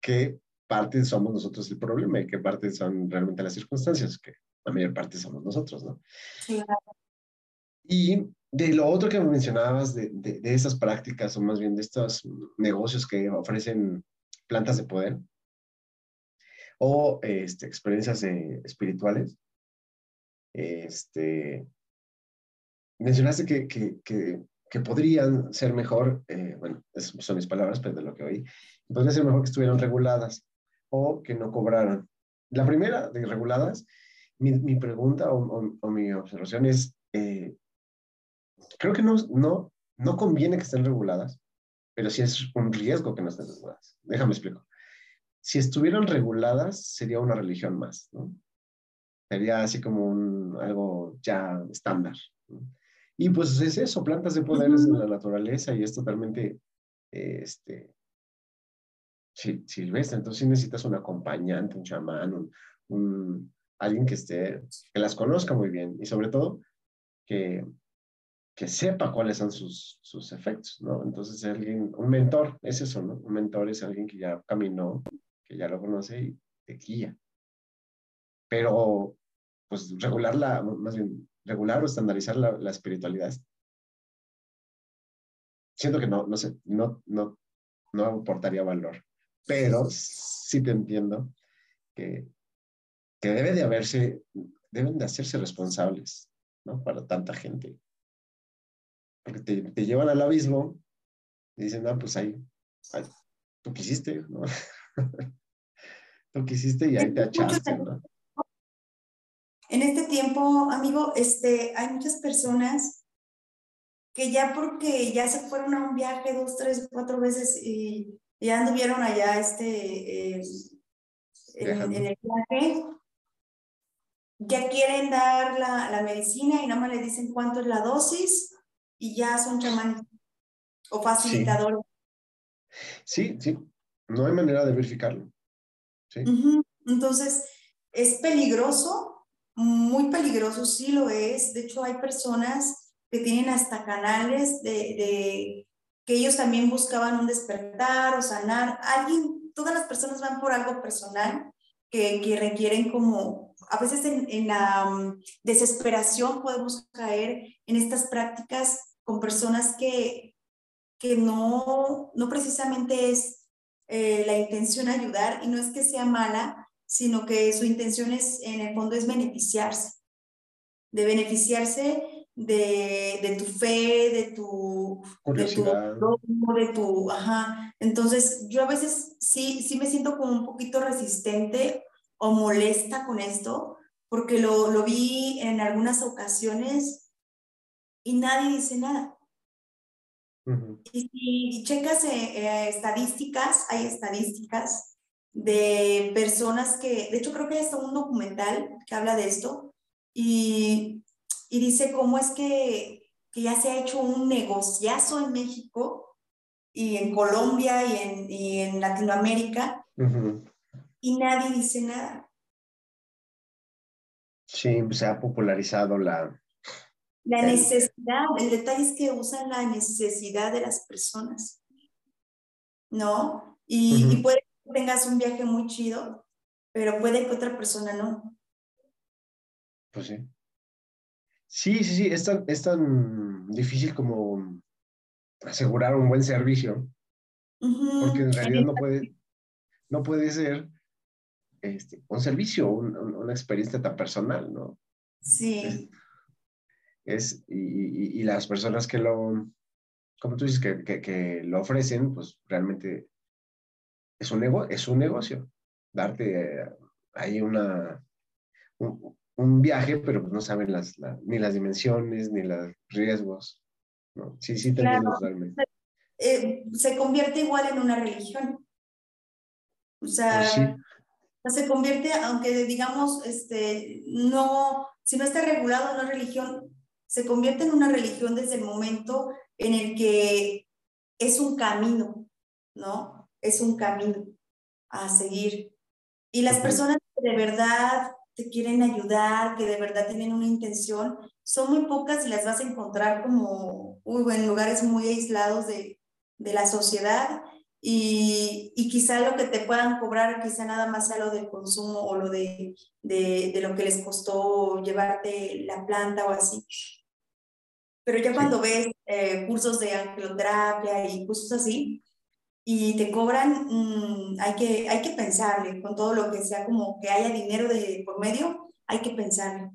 qué parte somos nosotros el problema y qué parte son realmente las circunstancias, que la mayor parte somos nosotros, ¿no? Sí. Y de lo otro que mencionabas, de, de, de, esas prácticas, o más bien de estos negocios que ofrecen plantas de poder o este, experiencias eh, espirituales, este, mencionaste que, que, que, que, podrían ser mejor, eh, bueno, son mis palabras, pero de lo que oí, podría ser mejor que estuvieran reguladas o que no cobraran. La primera de reguladas, mi, mi pregunta o, o, mi observación es, eh, creo que no, no, no conviene que estén reguladas, pero sí es un riesgo que no estén reguladas. Déjame explico. Si estuvieran reguladas, sería una religión más, ¿no? Sería así como un, algo ya estándar. Y pues es eso, plantas de poderes de la naturaleza y es totalmente este, silvestre. Entonces sí necesitas un acompañante, un chamán, un, alguien que esté, que las conozca muy bien y sobre todo que, que sepa cuáles son sus, sus efectos, ¿no? Entonces, alguien, un mentor, es eso, ¿no? Un mentor es alguien que ya caminó, que ya lo conoce y te guía. Pero, pues, regular la, más bien, regular o estandarizar la, la espiritualidad. Siento que no, no sé, no, no, no aportaría valor, pero sí te entiendo que, que debe de haberse, deben de hacerse responsables, ¿no? Para tanta gente porque te, te llevan al abismo y dicen, ah, pues ahí, tú quisiste, ¿no? <laughs> tú quisiste y ahí te echaste, ¿no? En este tiempo, amigo, este, hay muchas personas que ya porque ya se fueron a un viaje dos, tres, cuatro veces y ya anduvieron allá este, eh, en, en, el viaje, ya quieren dar la, la medicina y nada más le dicen cuánto es la dosis y ya son chamanes o facilitadores. Sí. sí, no hay manera de verificarlo. Sí. Entonces, es peligroso, muy peligroso, sí lo es. De hecho, hay personas que tienen hasta canales de, de que ellos también buscaban un despertar o sanar. Alguien, todas las personas van por algo personal que, que requieren como, a veces en, en la um, desesperación podemos caer en estas prácticas con personas que, que no, no precisamente es eh, la intención ayudar y no es que sea mala, sino que su intención es, en el fondo, es beneficiarse, de beneficiarse de, de tu fe, de tu, de tu, de tu, ajá. Entonces, yo a veces sí, sí me siento como un poquito resistente o molesta con esto, porque lo, lo vi en algunas ocasiones y nadie dice nada. Y si checas eh, eh, estadísticas, hay estadísticas de personas que, de hecho creo que hay hasta un documental que habla de esto y, y dice cómo es que, que, ya se ha hecho un negociazo en México y en Colombia y en, y en Latinoamérica y nadie dice nada. Sí, se ha popularizado la, la necesidad, el detalle es que usan la necesidad de las personas, ¿no? Y, puede que tengas un viaje muy chido, pero puede que otra persona no. Pues sí. Sí, sí, sí, es tan, es tan difícil como asegurar un buen servicio, porque en realidad no puede, no puede ser este, un servicio, una experiencia tan personal, ¿no? Sí. Es, y, y, las personas que lo, como tú dices, que, que, que lo ofrecen, pues realmente es un, nego es un negocio. Darte eh, ahí una, un, un, viaje, pero pues no saben las, ni las dimensiones, ni los riesgos. ¿no? Sí, sí, tenemos realmente. Eh, se convierte igual en una religión. O sea, pues se convierte, aunque digamos, este, no, si no está regulado en una religión, se convierte en una religión desde el momento en el que es un camino, ¿no? Es un camino a seguir. Y las personas que de verdad te quieren ayudar, que de verdad tienen una intención, son muy pocas y las vas a encontrar como uy, en lugares muy aislados de, de la sociedad y, y, quizá lo que te puedan cobrar, quizá nada más sea lo del consumo o lo de, de, de lo que les costó llevarte la planta o así. Pero ya cuando ves eh, cursos de angeloterapia y cursos así, y te cobran, mm, hay, que, hay que pensarle, con todo lo que sea como que haya dinero de por medio, hay que pensarle.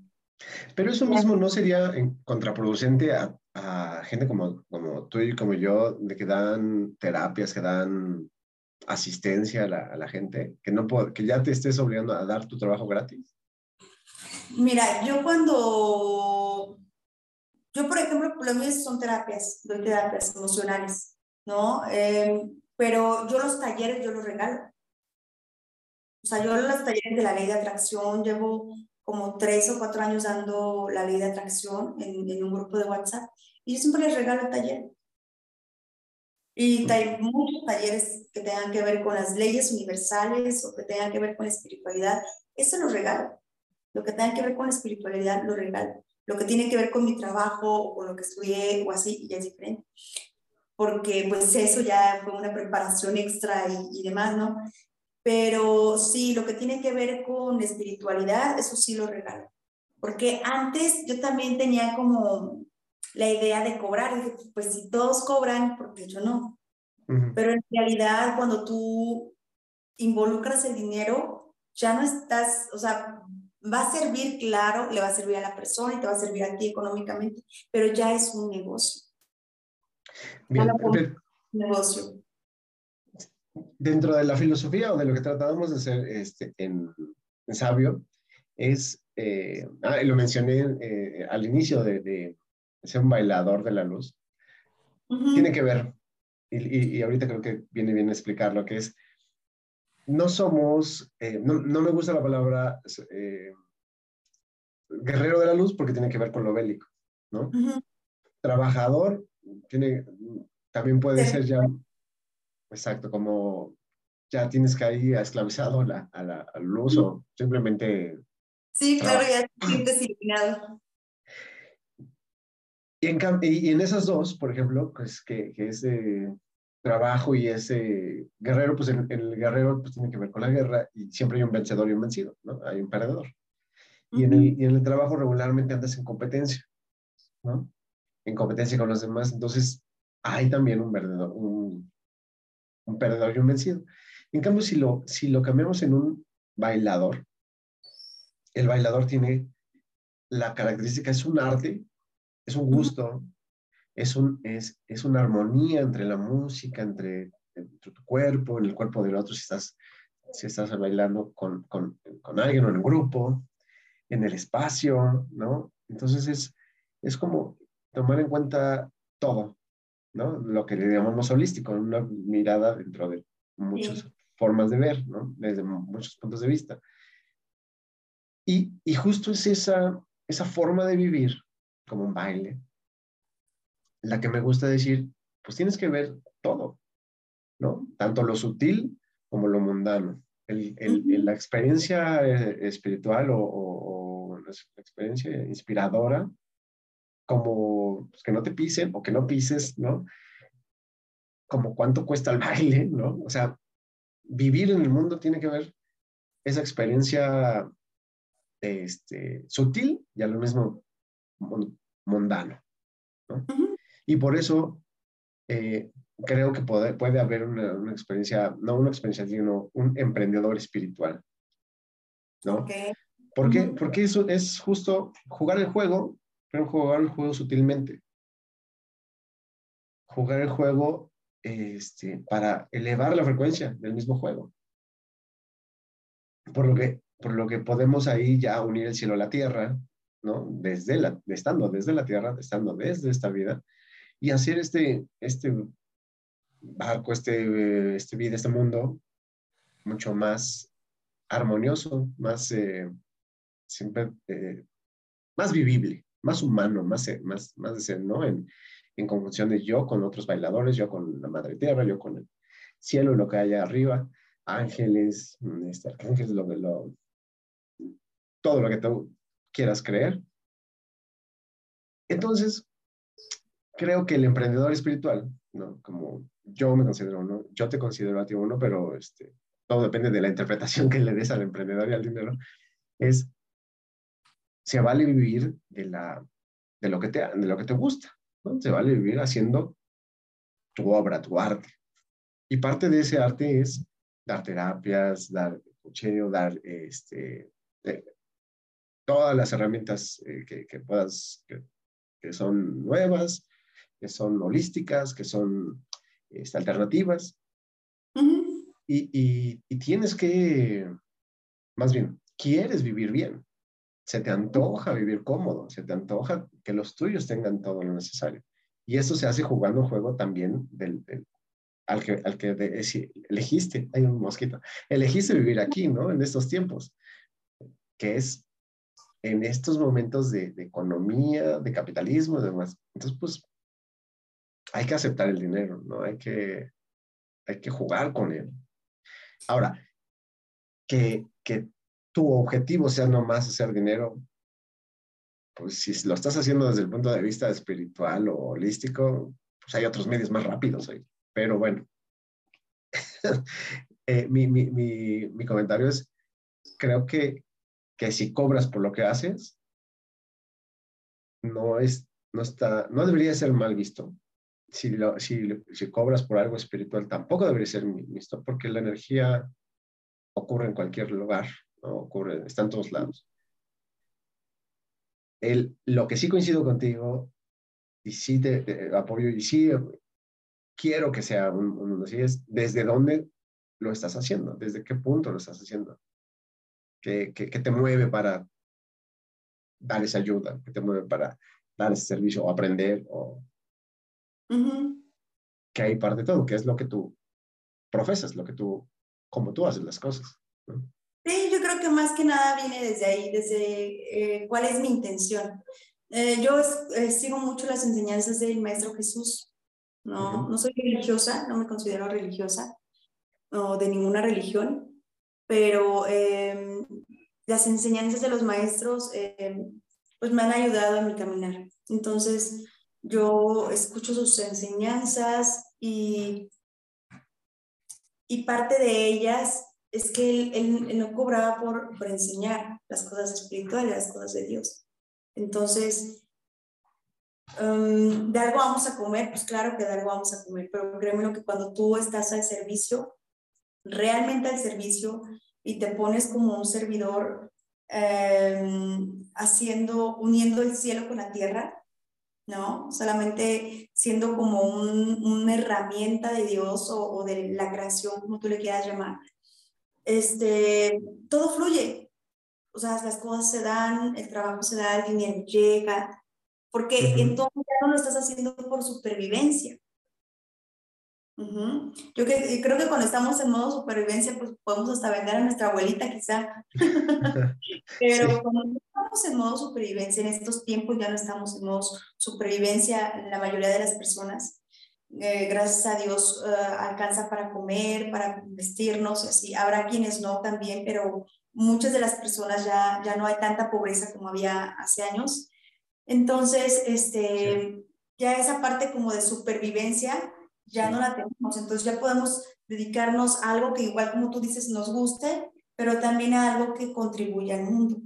Pero eso mismo no sería contraproducente a, a gente como, como tú y como yo, de que dan terapias, que dan asistencia a la, a la gente, que, no que ya te estés obligando a dar tu trabajo gratis? Mira, yo cuando, yo por ejemplo, lo mío son terapias, doy terapias emocionales, ¿no? Eh, pero yo los talleres yo los regalo. O sea, yo los talleres de la ley de atracción llevo como tres o cuatro años dando la ley de atracción en, en un grupo de WhatsApp y yo siempre les regalo taller. Y hay muchos talleres que tengan que ver con las leyes universales o que tengan que ver con la espiritualidad. Eso lo regalo. Lo que tenga que ver con la espiritualidad lo regalo. Lo que tiene que ver con mi trabajo o con lo que estudié o así, ya es diferente. Porque pues eso ya fue una preparación extra y, y demás, ¿no? Pero sí, lo que tiene que ver con espiritualidad, eso sí lo regalo. Porque antes yo también tenía como la idea de cobrar. Dije, pues si todos cobran, porque yo no? Pero en realidad cuando tú involucras el dinero, ya no estás, o sea, va a servir, claro, le va a servir a la persona y te va a servir a ti económicamente, pero ya es un negocio. Bien, negocio. dentro de la filosofía o de lo que tratábamos de hacer este, en, Sabio, es, eh, ah, lo mencioné eh, al inicio de, ser un bailador de la luz, tiene que ver, y, y, ahorita creo que viene bien explicar lo que es, no somos, eh, no, no, me gusta la palabra guerrero de la luz porque tiene que ver con lo bélico, ¿no? Trabajador tiene, también puede ser ya Exacto, como ya tienes que ahí esclavizado la, a la, al uso, simplemente... Sí, claro, ya te sientes eliminado. Y en, y en esas dos, por ejemplo, pues que, que ese trabajo y ese guerrero, pues el, el, guerrero pues tiene que ver con la guerra y siempre hay un vencedor y un vencido, ¿no? Hay un perdedor. Y, en el, y en el trabajo regularmente andas en competencia, ¿no? En competencia con los demás. Entonces, hay también un, verdadero, un, un perdedor y un vencido. En cambio, si lo, si lo cambiamos en un bailador, el bailador tiene la característica, es un arte, es un gusto, es, un, es, es una armonía entre la música, entre, tu cuerpo, en el cuerpo del otro, si estás, si estás bailando con, con, con alguien o en un grupo, en el espacio, ¿no? Entonces es, es como tomar en cuenta todo, ¿no? Lo que le llamamos holístico, una mirada dentro de muchas formas de ver, ¿no? Desde muchos puntos de vista. Y, y, justo es esa, esa forma de vivir, como un baile, la que me gusta decir, pues tienes que ver todo, ¿no? Tanto lo sutil como lo mundano. El, el, la experiencia eh, espiritual o, o, o, la experiencia inspiradora como pues, que no te pisen o que no pises, ¿no? Como cuánto cuesta el <laughs> baile, ¿no? O sea, vivir en el mundo tiene que ver esa experiencia este, sutil y a lo mismo mundano, ¿no? Y por eso eh, creo que puede, puede haber una, experiencia, no una experiencia, sino un emprendedor espiritual. ¿No? ¿Por qué? Porque eso es justo jugar el juego, jugar el juego sutilmente. Jugar el juego este, para elevar la frecuencia del mismo juego. Por lo que, por lo que podemos ahí ya unir el cielo a la tierra, ¿no? Desde la, estando desde la tierra, estando desde esta vida, y hacer este, este barco, este, este vida, este mundo, mucho más armonioso, más, eh, siempre, eh, más vivible, más humano, más, eh, más, más de ser, ¿no? En, en conjunción de yo con otros bailadores, yo con la madre tierra, yo con el cielo, lo que hay arriba, ángeles, este, arcángeles, lo, lo, todo lo que tú quieras creer. Entonces, creo que el emprendedor espiritual, ¿no? Como yo me considero uno, yo te considero a ti uno, pero este, todo depende de la interpretación <laughs> que le des al emprendedor y al dinero, es, se vale vivir de, la, de, lo, que te, de lo que te gusta, ¿no? Se vale vivir haciendo tu obra, tu arte. Y parte de ese arte es dar terapias, dar cocheo, dar este, eh, todas las herramientas eh, que, que, puedas, que, que, son nuevas, que son holísticas, que son este, alternativas. y, y, y, tienes que, más bien, quieres vivir bien. Se te antoja vivir cómodo, se te antoja que los tuyos tengan todo lo necesario. Y eso se hace jugando un juego también del, al que, al que elegiste, hay un mosquito, elegiste vivir aquí, ¿no? En estos tiempos, que es en estos momentos de, de economía, de capitalismo y demás. Entonces, pues, hay que aceptar el dinero, ¿no? Hay que, hay que jugar con él. Ahora, que, que tu objetivo sea nomás hacer dinero, pues si lo estás haciendo desde el punto de vista espiritual o holístico, pues hay otros medios más rápidos ahí. Pero bueno, <laughs> eh, mi, mi, mi, mi, comentario es, creo que, que si cobras por lo que haces, no, es, no, está, no debería ser mal visto. Si, lo, si, si cobras por algo espiritual, tampoco debería ser visto, porque la energía ocurre en cualquier lugar, ¿no? ocurre, está en todos lados. El, lo que sí coincido contigo, y sí te, apoyo, y sí quiero que sea un, mundo así, es desde dónde lo estás haciendo, desde qué punto lo estás haciendo, qué, qué, te mueve para dar esa ayuda, qué te mueve para dar ese servicio o aprender, o que hay parte de todo, que es lo que tú profesas, lo que tú, como tú haces las cosas. Sí, yo creo que más que nada viene desde ahí, desde eh, cuál es mi intención. Eh, yo eh, sigo mucho las enseñanzas del Maestro Jesús no, no soy religiosa, no me considero religiosa o de ninguna religión, pero em, las enseñanzas de los maestros em, pues me han ayudado en mi caminar. Entonces, yo escucho sus enseñanzas y, y parte de ellas es que él, no cobraba por, por, enseñar las cosas espirituales, las cosas de Dios. Entonces, Um, de algo vamos a comer, pues claro que de algo vamos a comer, pero créeme que cuando tú estás al servicio, realmente al servicio, y te pones como un servidor em, haciendo, uniendo el cielo con la tierra, ¿no? Solamente siendo como una herramienta de Dios o, o, de la creación, como tú le quieras llamar. Este, todo fluye. O sea, las cosas se dan, el trabajo se da, el dinero llega, porque entonces ya no lo estás haciendo por supervivencia. Yo que, creo que cuando estamos en modo supervivencia, pues podemos hasta vender a nuestra abuelita quizá. <laughs> Pero cuando estamos en modo supervivencia, en estos tiempos ya no estamos en modo supervivencia la mayoría de las personas. Eh, gracias a Dios eh, alcanza para comer, para vestirnos, así. Habrá quienes no también, pero muchas de las personas ya, ya no hay tanta pobreza como había hace años. Entonces, este, ya esa parte como de supervivencia ya no la tenemos, entonces ya podemos dedicarnos a algo que igual como tú dices nos guste, pero también a algo que contribuya al mundo.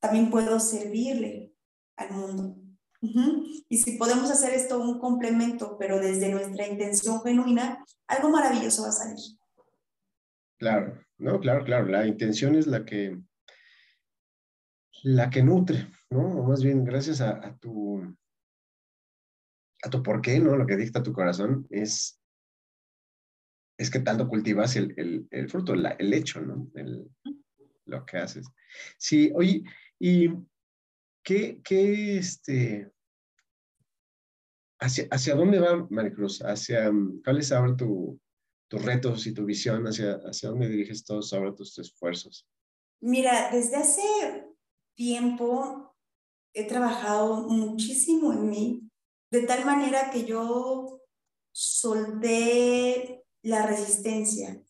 También puedo servirle al mundo. Y si podemos hacer esto un complemento, pero desde nuestra intención genuina, algo maravilloso va a salir. Claro, no, claro, claro. La intención es la que, la que nutre, ¿no? más bien, gracias a, tu, a tu por qué, ¿no? Lo que dicta tu corazón es, es que tanto cultivas el, el, fruto, el hecho, ¿no? lo que haces. Sí, oye, y qué, qué, este, hacia, hacia dónde va Maricruz? Hacia, ¿cuál es ahora tu, tus retos y tu visión? ¿Hacia, hacia dónde diriges todos ahora tus esfuerzos? Mira, desde hace tiempo he trabajado muchísimo en mí, de tal manera que yo solté la resistencia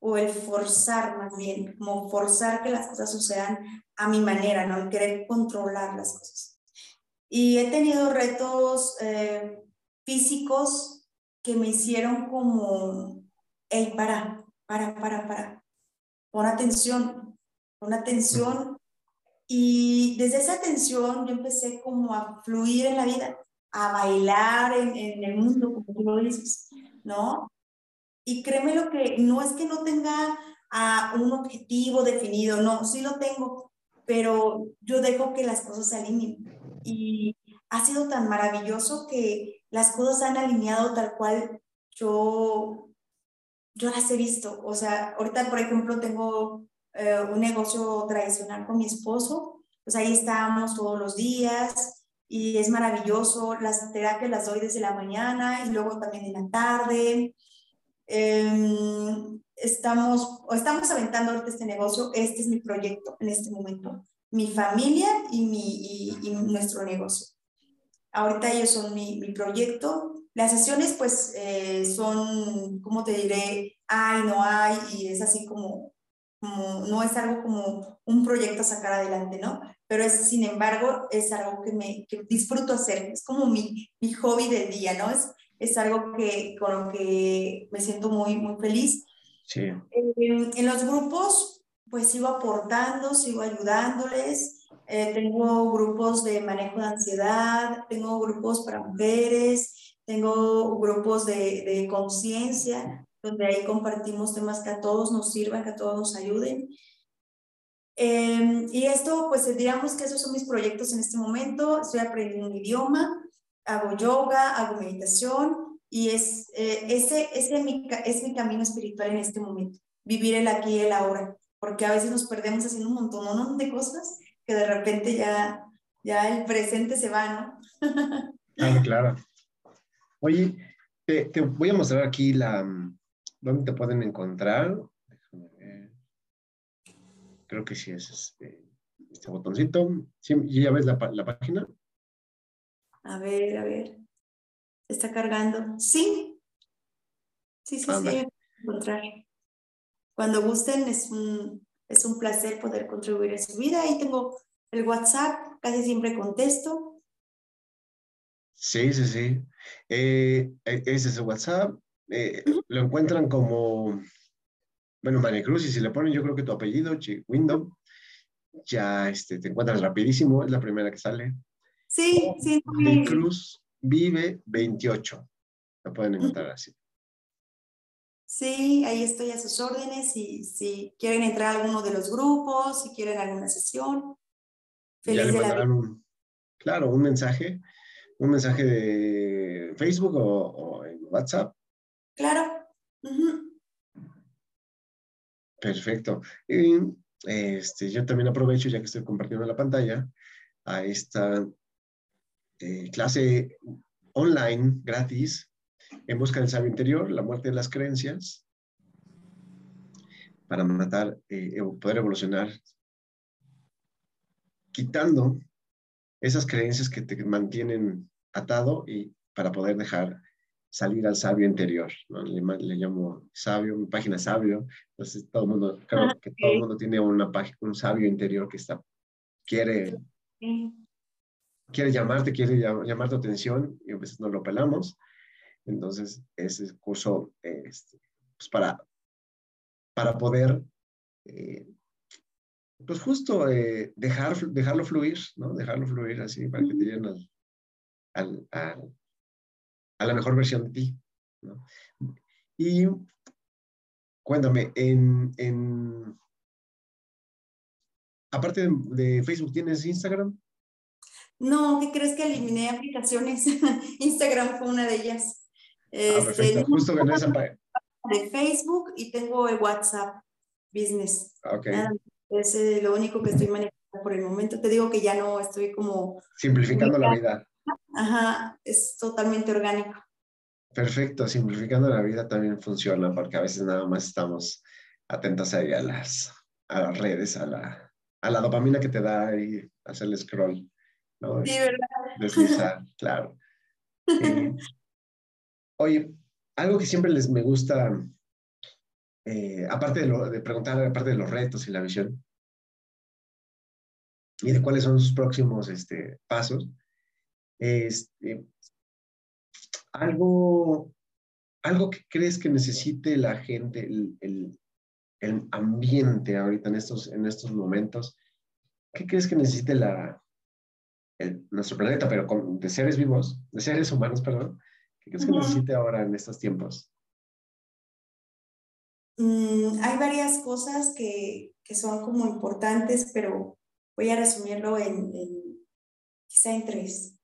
o el forzar más bien, como forzar que las cosas sucedan a mi manera, ¿no? El querer controlar las cosas. Y he tenido retos eh, físicos que me hicieron como, hey, para, para, para, para, pon atención, pon atención. Y desde esa atención yo empecé como a fluir en la vida, a bailar en, el mundo, como tú lo dices, ¿no? Y créeme lo que no es que no tenga a un objetivo definido, no, sí lo tengo, pero yo dejo que las cosas se alineen. Y ha sido tan maravilloso que las cosas han alineado tal cual yo, yo las he visto. O sea, ahorita, por ejemplo, tengo eh, un negocio tradicional con mi esposo, pues ahí estamos todos los días y es maravilloso. Las terapias las doy desde la mañana y luego también en la tarde. Em, estamos, estamos aventando este negocio, este es mi proyecto en este momento, mi familia y, mi, y, nuestro negocio. Ahorita ellos son mi, mi proyecto. Las sesiones pues eh, son, ¿cómo te diré? Hay, no hay, y es así como, como, no es algo como un proyecto a sacar adelante, ¿no? Pero es, sin embargo, es algo que me que disfruto hacer, es como mi, mi hobby del día, ¿no? Es, es algo que, con lo que me siento muy, muy feliz. Sí. En, los grupos, pues sigo aportando, sigo ayudándoles. Eh, tengo grupos de manejo de ansiedad, tengo grupos para mujeres, tengo grupos de, de conciencia, donde ahí compartimos temas que a todos nos sirvan, que a todos nos ayuden. Eh, y esto, pues diríamos que esos son mis proyectos en este momento. Estoy aprendiendo un idioma, hago yoga, hago meditación y es, eh, ese, ese es, mi, es mi camino espiritual en este momento, vivir el aquí y el ahora, porque a veces nos perdemos haciendo un montón de cosas que de repente ya, ya el presente se va, ¿no? claro, <laughs> claro. Oye, te, te, voy a mostrar aquí la, dónde te pueden encontrar. Creo que sí es este, este botoncito. ¿Sí, ¿Ya ves la, la página? A ver, a ver. ¿Está cargando? Sí. Sí, sí, sí, encontrar. Cuando gusten, es un, es un placer poder contribuir a su vida. Ahí tengo el WhatsApp, casi siempre contesto. Sí, sí, sí. Eh, e, ese es el WhatsApp. Eh, lo encuentran como, bueno, Cruz, y si le ponen yo creo que tu apellido, Window, ya este, te encuentras rapidísimo, es la primera que sale. Sí, sí. De Cruz Vive 28. Lo pueden encontrar así. Sí, ahí estoy a sus órdenes. Y si quieren entrar a alguno de los grupos, si quieren alguna sesión. Feliz de la claro, un mensaje, un mensaje de Facebook o, en WhatsApp. Claro. Perfecto. Y, este, yo también aprovecho, ya que estoy compartiendo la pantalla, a esta eh, clase online gratis en busca del sabio interior, la muerte de las creencias, para matar, eh, poder evolucionar, quitando esas creencias que te mantienen atado y para poder dejar salir al sabio interior. Le, llamo sabio, mi página sabio. Entonces, todo el mundo, creo que todo el mundo tiene una página, un sabio interior que está, quiere quiere llamarte, quiere llamar tu atención y a veces no lo pelamos. Entonces, ese curso este, pues para, para poder, eh, pues justo eh, dejar, dejarlo fluir, ¿no? Dejarlo fluir así para que te lleguen a, la mejor versión de ti. Y cuéntame, en, aparte de, Facebook, ¿tienes Instagram? No, ¿qué crees que eliminé aplicaciones? <laughs> Instagram fue una de ellas. Ah, este. Justo en esa De Facebook y tengo el WhatsApp Business. Ok. es eh, lo único que estoy manejando por el momento. Te digo que ya no estoy como... Simplificando la vida. Ajá, es totalmente orgánico. Perfecto, simplificando la vida también funciona porque a veces nada más estamos atentos ahí a las, a las redes, a la, a la dopamina que te da y hacer el scroll. ¿No? Sí, ¿verdad? Deslizar, <laughs> claro. Eh, oye, algo que siempre les me gusta, eh, aparte de, lo, de preguntar, aparte de los retos y la visión, y de cuáles son sus próximos este, pasos, este, algo, algo que crees que necesite la gente, el, el, el, ambiente ahorita en estos, en estos momentos, ¿qué crees que necesite la, nuestro planeta, pero con, de seres vivos, de seres humanos, perdón? ¿Qué crees que necesite ahora en estos tiempos? Mm, hay varias cosas que, que, son como importantes, pero voy a resumirlo en, en quizá en tres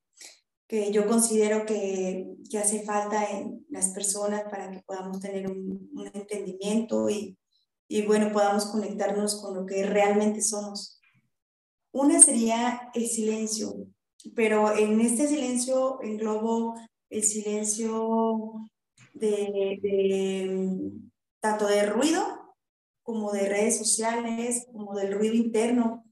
que yo considero que, que, hace falta en las personas para que podamos tener un, un entendimiento y, y, bueno, podamos conectarnos con lo que realmente somos. Una sería el silencio, pero en este silencio englobo el silencio de, de tanto de ruido como de redes sociales, como del ruido interno,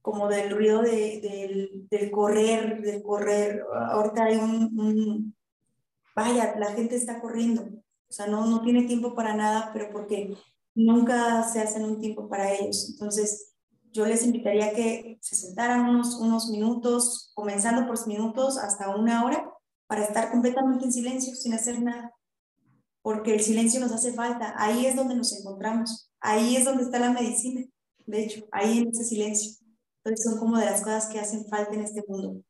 como del ruido de, del, correr, del correr. Ahorita hay un, vaya, la gente está corriendo, o sea, no, no tiene tiempo para nada, pero porque nunca se hacen un tiempo para ellos. Entonces, yo les invitaría que se sentaran unos, unos minutos, comenzando por minutos hasta una hora, para estar completamente en silencio, sin hacer nada, porque el silencio nos hace falta. Ahí es donde nos encontramos, ahí es donde está la medicina, de hecho, ahí en ese silencio. Entonces son como de las cosas que hacen falta en este mundo.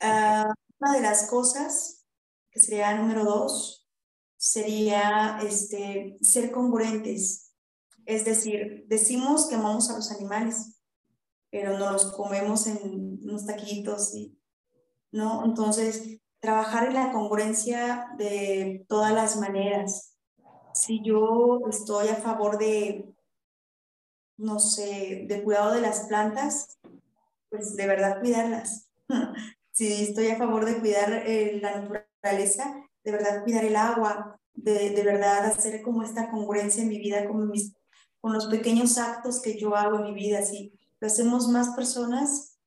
Ah, una de las cosas, que sería número dos, sería este, ser congruentes. Es decir, decimos que amamos a los animales, pero no los comemos en unos taquitos, ¿no? Entonces, trabajar en la congruencia de todas las maneras. Si yo estoy a favor de no sé, de cuidado de las plantas, pues de verdad cuidarlas. <laughs> si estoy a favor de cuidar eh, la naturaleza, de verdad cuidar el agua, de, de, verdad hacer como esta congruencia en mi vida con, mis, con los pequeños actos que yo hago en mi vida. Si lo hacemos más personas,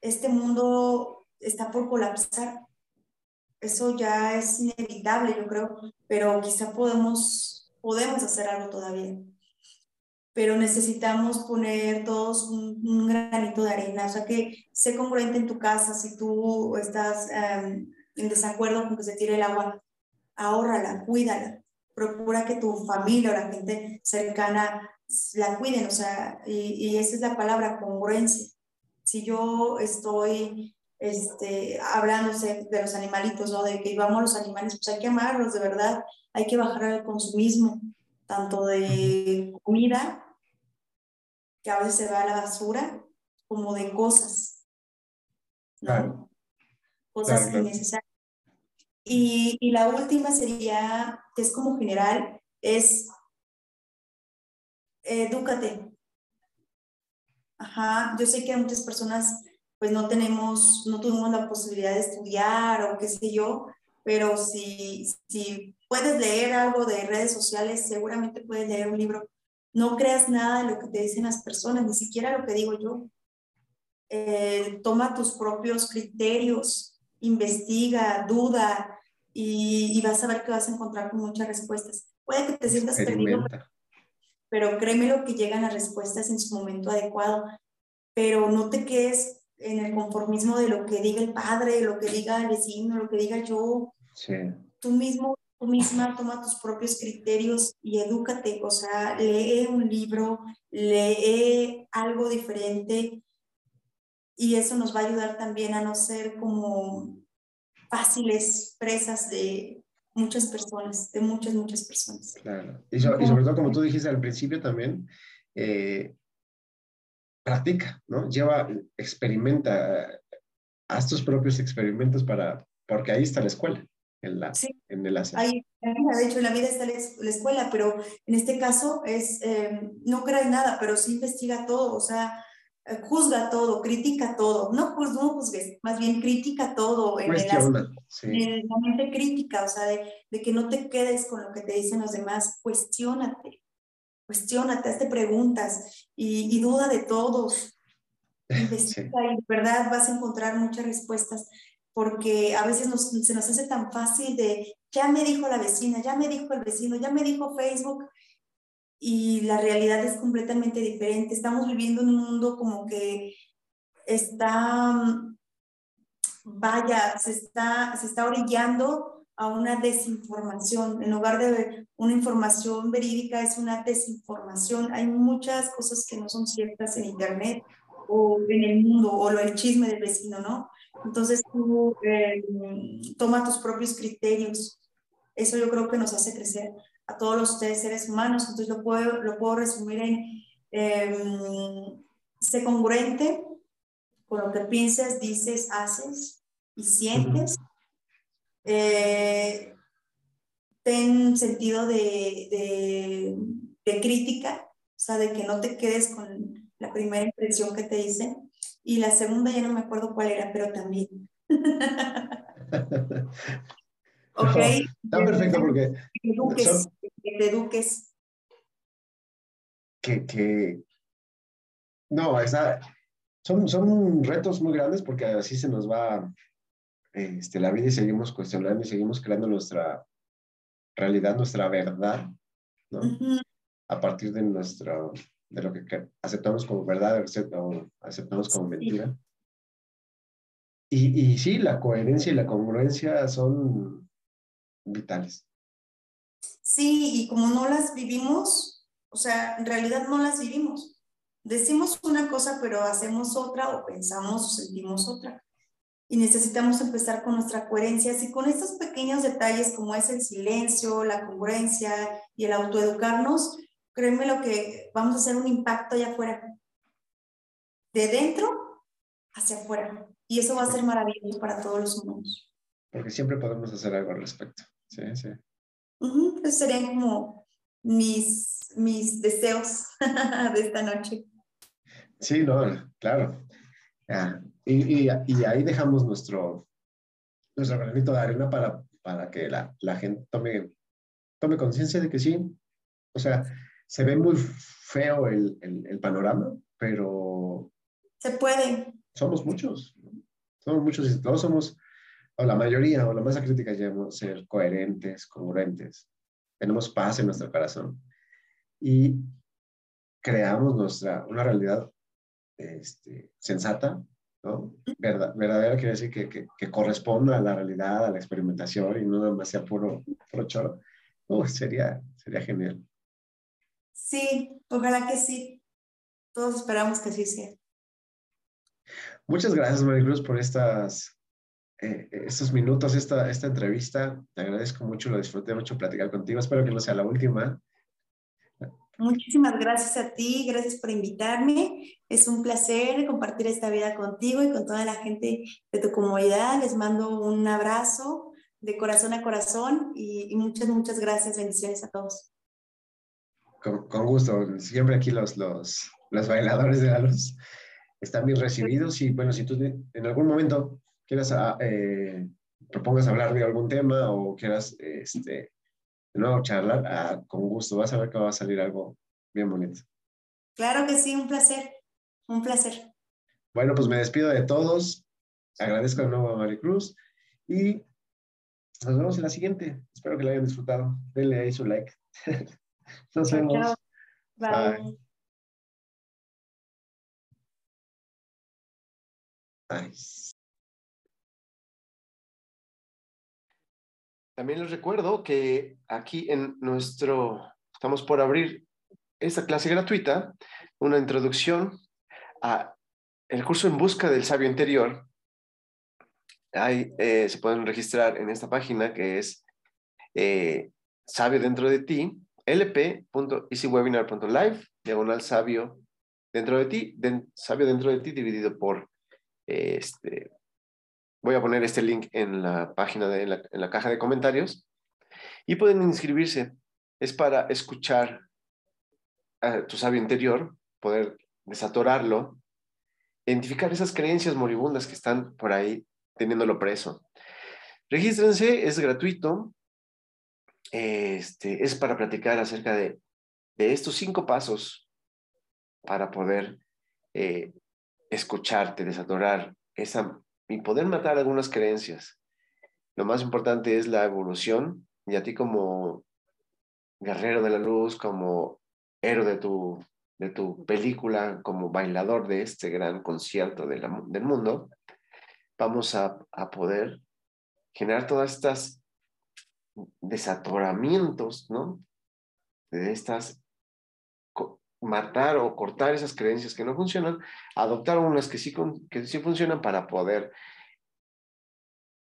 este mundo está por colapsar. Eso ya es inevitable, yo creo, pero quizá podemos, podemos hacer algo todavía pero necesitamos poner todos un, granito de arena, o sea que sé congruente en tu casa, si tú estás em, en desacuerdo con que se tire el agua, ahórrala, cuídala, procura que tu familia o la gente cercana la cuiden, o sea, y, y esa es la palabra, congruencia. Si yo estoy este, hablándose de los animalitos, ¿no? De que vamos a los animales, pues hay que amarlos, de verdad, hay que bajar el consumismo, tanto de comida que a veces se va a la basura, como de cosas, ¿no? Cosas innecesarias. Y, la última sería, que es como general, es edúcate. Ajá, yo sé que muchas personas pues no tenemos, no tuvimos la posibilidad de estudiar o qué sé yo, pero si, si puedes leer algo de redes sociales, seguramente puedes leer un libro no creas nada de lo que te dicen las personas, ni siquiera lo que digo yo. Eh, toma tus propios criterios, investiga, duda y, vas a ver que vas a encontrar con muchas respuestas. Puede que te sientas perdido, pero créeme lo que llegan las respuestas en su momento adecuado. Pero no te quedes en el conformismo de lo que diga el padre, lo que diga el vecino, lo que diga yo. Sí. Tú mismo tú misma toma tus propios criterios y edúcate, o sea, lee un libro, lee algo diferente, y eso nos va a ayudar también a no ser como fáciles presas de muchas personas, de muchas, muchas personas. Claro. Y, sobre todo, como tú dijiste al principio también, eh, practica, ¿no? Lleva, experimenta, haz tus propios experimentos para, porque ahí está la escuela, en, la, en el hacer. Ahí, de hecho, en la vida está la escuela, pero en este caso es, eh, no creas nada, pero sí investiga todo, o sea, juzga todo, critica todo, no, pues no juzgues, más bien critica todo. En, Cuestiona, sí. en la mente crítica, o sea, de, de, que no te quedes con lo que te dicen los demás, cuestiónate, cuestiónate, hazte preguntas y, y duda de todos. <laughs> Investiga y de verdad vas a encontrar muchas respuestas porque a veces nos, se nos hace tan fácil de, ya me dijo la vecina, ya me dijo el vecino, ya me dijo Facebook, y la realidad es completamente diferente. Estamos viviendo en un mundo como que está, vaya, se está, se está orillando a una desinformación. En lugar de una información verídica, es una desinformación. Hay muchas cosas que no son ciertas en Internet o en el mundo, o el chisme del vecino, ¿no? Entonces tú eh, toma tus propios criterios. Eso yo creo que nos hace crecer a todos los seres humanos. Entonces lo puedo, lo puedo resumir en eh, sé congruente con lo que piensas, dices, haces y sientes. Eh, ten sentido de, de, de, crítica, o sea, de que no te quedes con la primera impresión que te dicen. Y la segunda ya no me acuerdo cuál era, pero también. <laughs> Ok. está perfecto porque... Que eduques, que te eduques. Que, que... No, esa... son, son retos muy grandes porque así se nos va este, la vida y seguimos cuestionando y seguimos creando nuestra realidad, nuestra verdad, ¿no? A partir de nuestro, de lo que aceptamos como verdad o aceptamos como mentira. Y, y sí, la coherencia y la congruencia son vitales. Sí, y como no las vivimos, o sea, en realidad no las vivimos. Decimos una cosa, pero hacemos otra o pensamos o sentimos otra. Y necesitamos empezar con nuestra coherencia. Así con estos pequeños detalles como es el silencio, la congruencia y el autoeducarnos, créeme lo que vamos a hacer un impacto allá afuera. De dentro hacia afuera. Y eso va a ser maravilloso para todos los humanos. Porque siempre podemos hacer algo al respecto. Sí, sí. serían como mis, mis deseos <laughs> de esta noche. Sí, no, claro. Y, y, ahí dejamos nuestro, nuestro granito de arena para, para que la, la gente tome, tome conciencia de que sí. O sea, se ve muy feo el, el, el, panorama, pero... Se puede. Somos muchos. Somos muchos y todos somos o la mayoría, o la masa crítica, debemos ser coherentes, congruentes. Tenemos paz en nuestro corazón. Y creamos nuestra, una realidad este, sensata, ¿no? Verdad, verdadera quiere decir que, que, que, corresponda a la realidad, a la experimentación y no nada más sea puro, puro choro. sería, sería genial. Sí, ojalá que sí. Todos esperamos que así sea. Muchas gracias, Maricruz, por estas eh, estos minutos, esta, esta entrevista. Te agradezco mucho, lo disfruté mucho platicar contigo. Espero que no sea la última. Muchísimas gracias a ti, gracias por invitarme. Es un placer compartir esta vida contigo y con toda la gente de tu comunidad. Les mando un abrazo de corazón a corazón y, muchas, muchas gracias. Bendiciones a todos. Con, con, gusto. Siempre aquí los, los, los bailadores de la luz están bien recibidos y bueno, si tú en algún momento quieras ah, eh, propongas hablar de algún tema o quieras este, de nuevo charlar, ah, con gusto. Vas a ver que va a salir algo bien bonito. Claro que sí, un placer, un placer. Bueno, pues me despido de todos. Agradezco de nuevo a Maricruz y nos vemos en la siguiente. Espero que la hayan disfrutado. Denle ahí su like. <laughs> nos vemos. Bye. Bye. También les recuerdo que aquí en nuestro, estamos por abrir esta clase gratuita, una introducción a el curso En Busca del Sabio Interior, ahí eh, se pueden registrar en esta página que es eh, Sabio Dentro de Ti, lp.easywebinar.live, diagonal sabio dentro de ti, sabio dentro de ti dividido por este. Voy a poner este link en la página en la caja de comentarios y pueden inscribirse. Es para escuchar a tu sabio interior, poder desatorarlo, identificar esas creencias moribundas que están por ahí teniéndolo preso. Regístrense, es gratuito. Este, es para platicar acerca de, de estos cinco pasos para poder eh, escucharte, desatorar esa, y poder matar algunas creencias. Lo más importante es la evolución y a ti como guerrero de la luz, como héroe de tu, de tu película, como bailador de este gran concierto del mundo, vamos a, a poder generar todas estas desatoramientos, ¿no? De estas, matar o cortar esas creencias que no funcionan, adoptar unas que sí, que sí funcionan para poder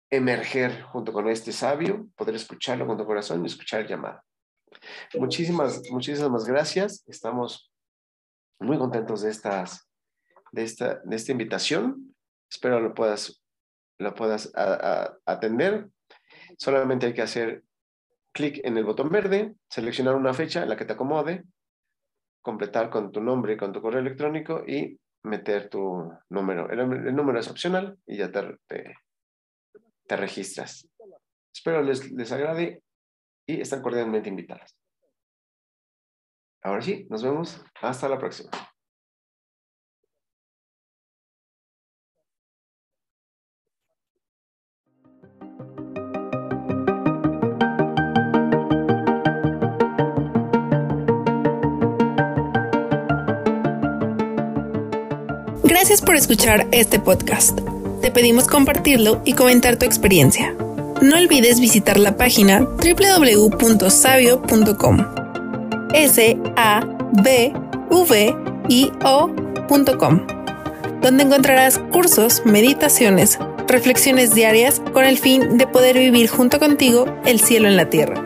emerger junto con este sabio, poder escucharlo con tu corazón y escuchar el llamado. Muchísimas, muchísimas gracias. Estamos muy contentos de, estas, de, esta, de esta invitación. Espero lo puedas, lo puedas atender. Solamente hay que hacer clic en el botón verde, seleccionar una fecha la que te acomode, completar con tu nombre y con tu correo electrónico y meter tu número. El, número es opcional y ya te, te registras. Espero les, les agrade y están cordialmente invitadas. Ahora sí, nos vemos. Hasta la próxima. Gracias por escuchar este podcast te pedimos compartirlo y comentar tu experiencia. No olvides visitar la página www.sabio.com. S A B I donde encontrarás cursos, meditaciones, reflexiones diarias con el fin de poder vivir junto contigo el cielo en la tierra.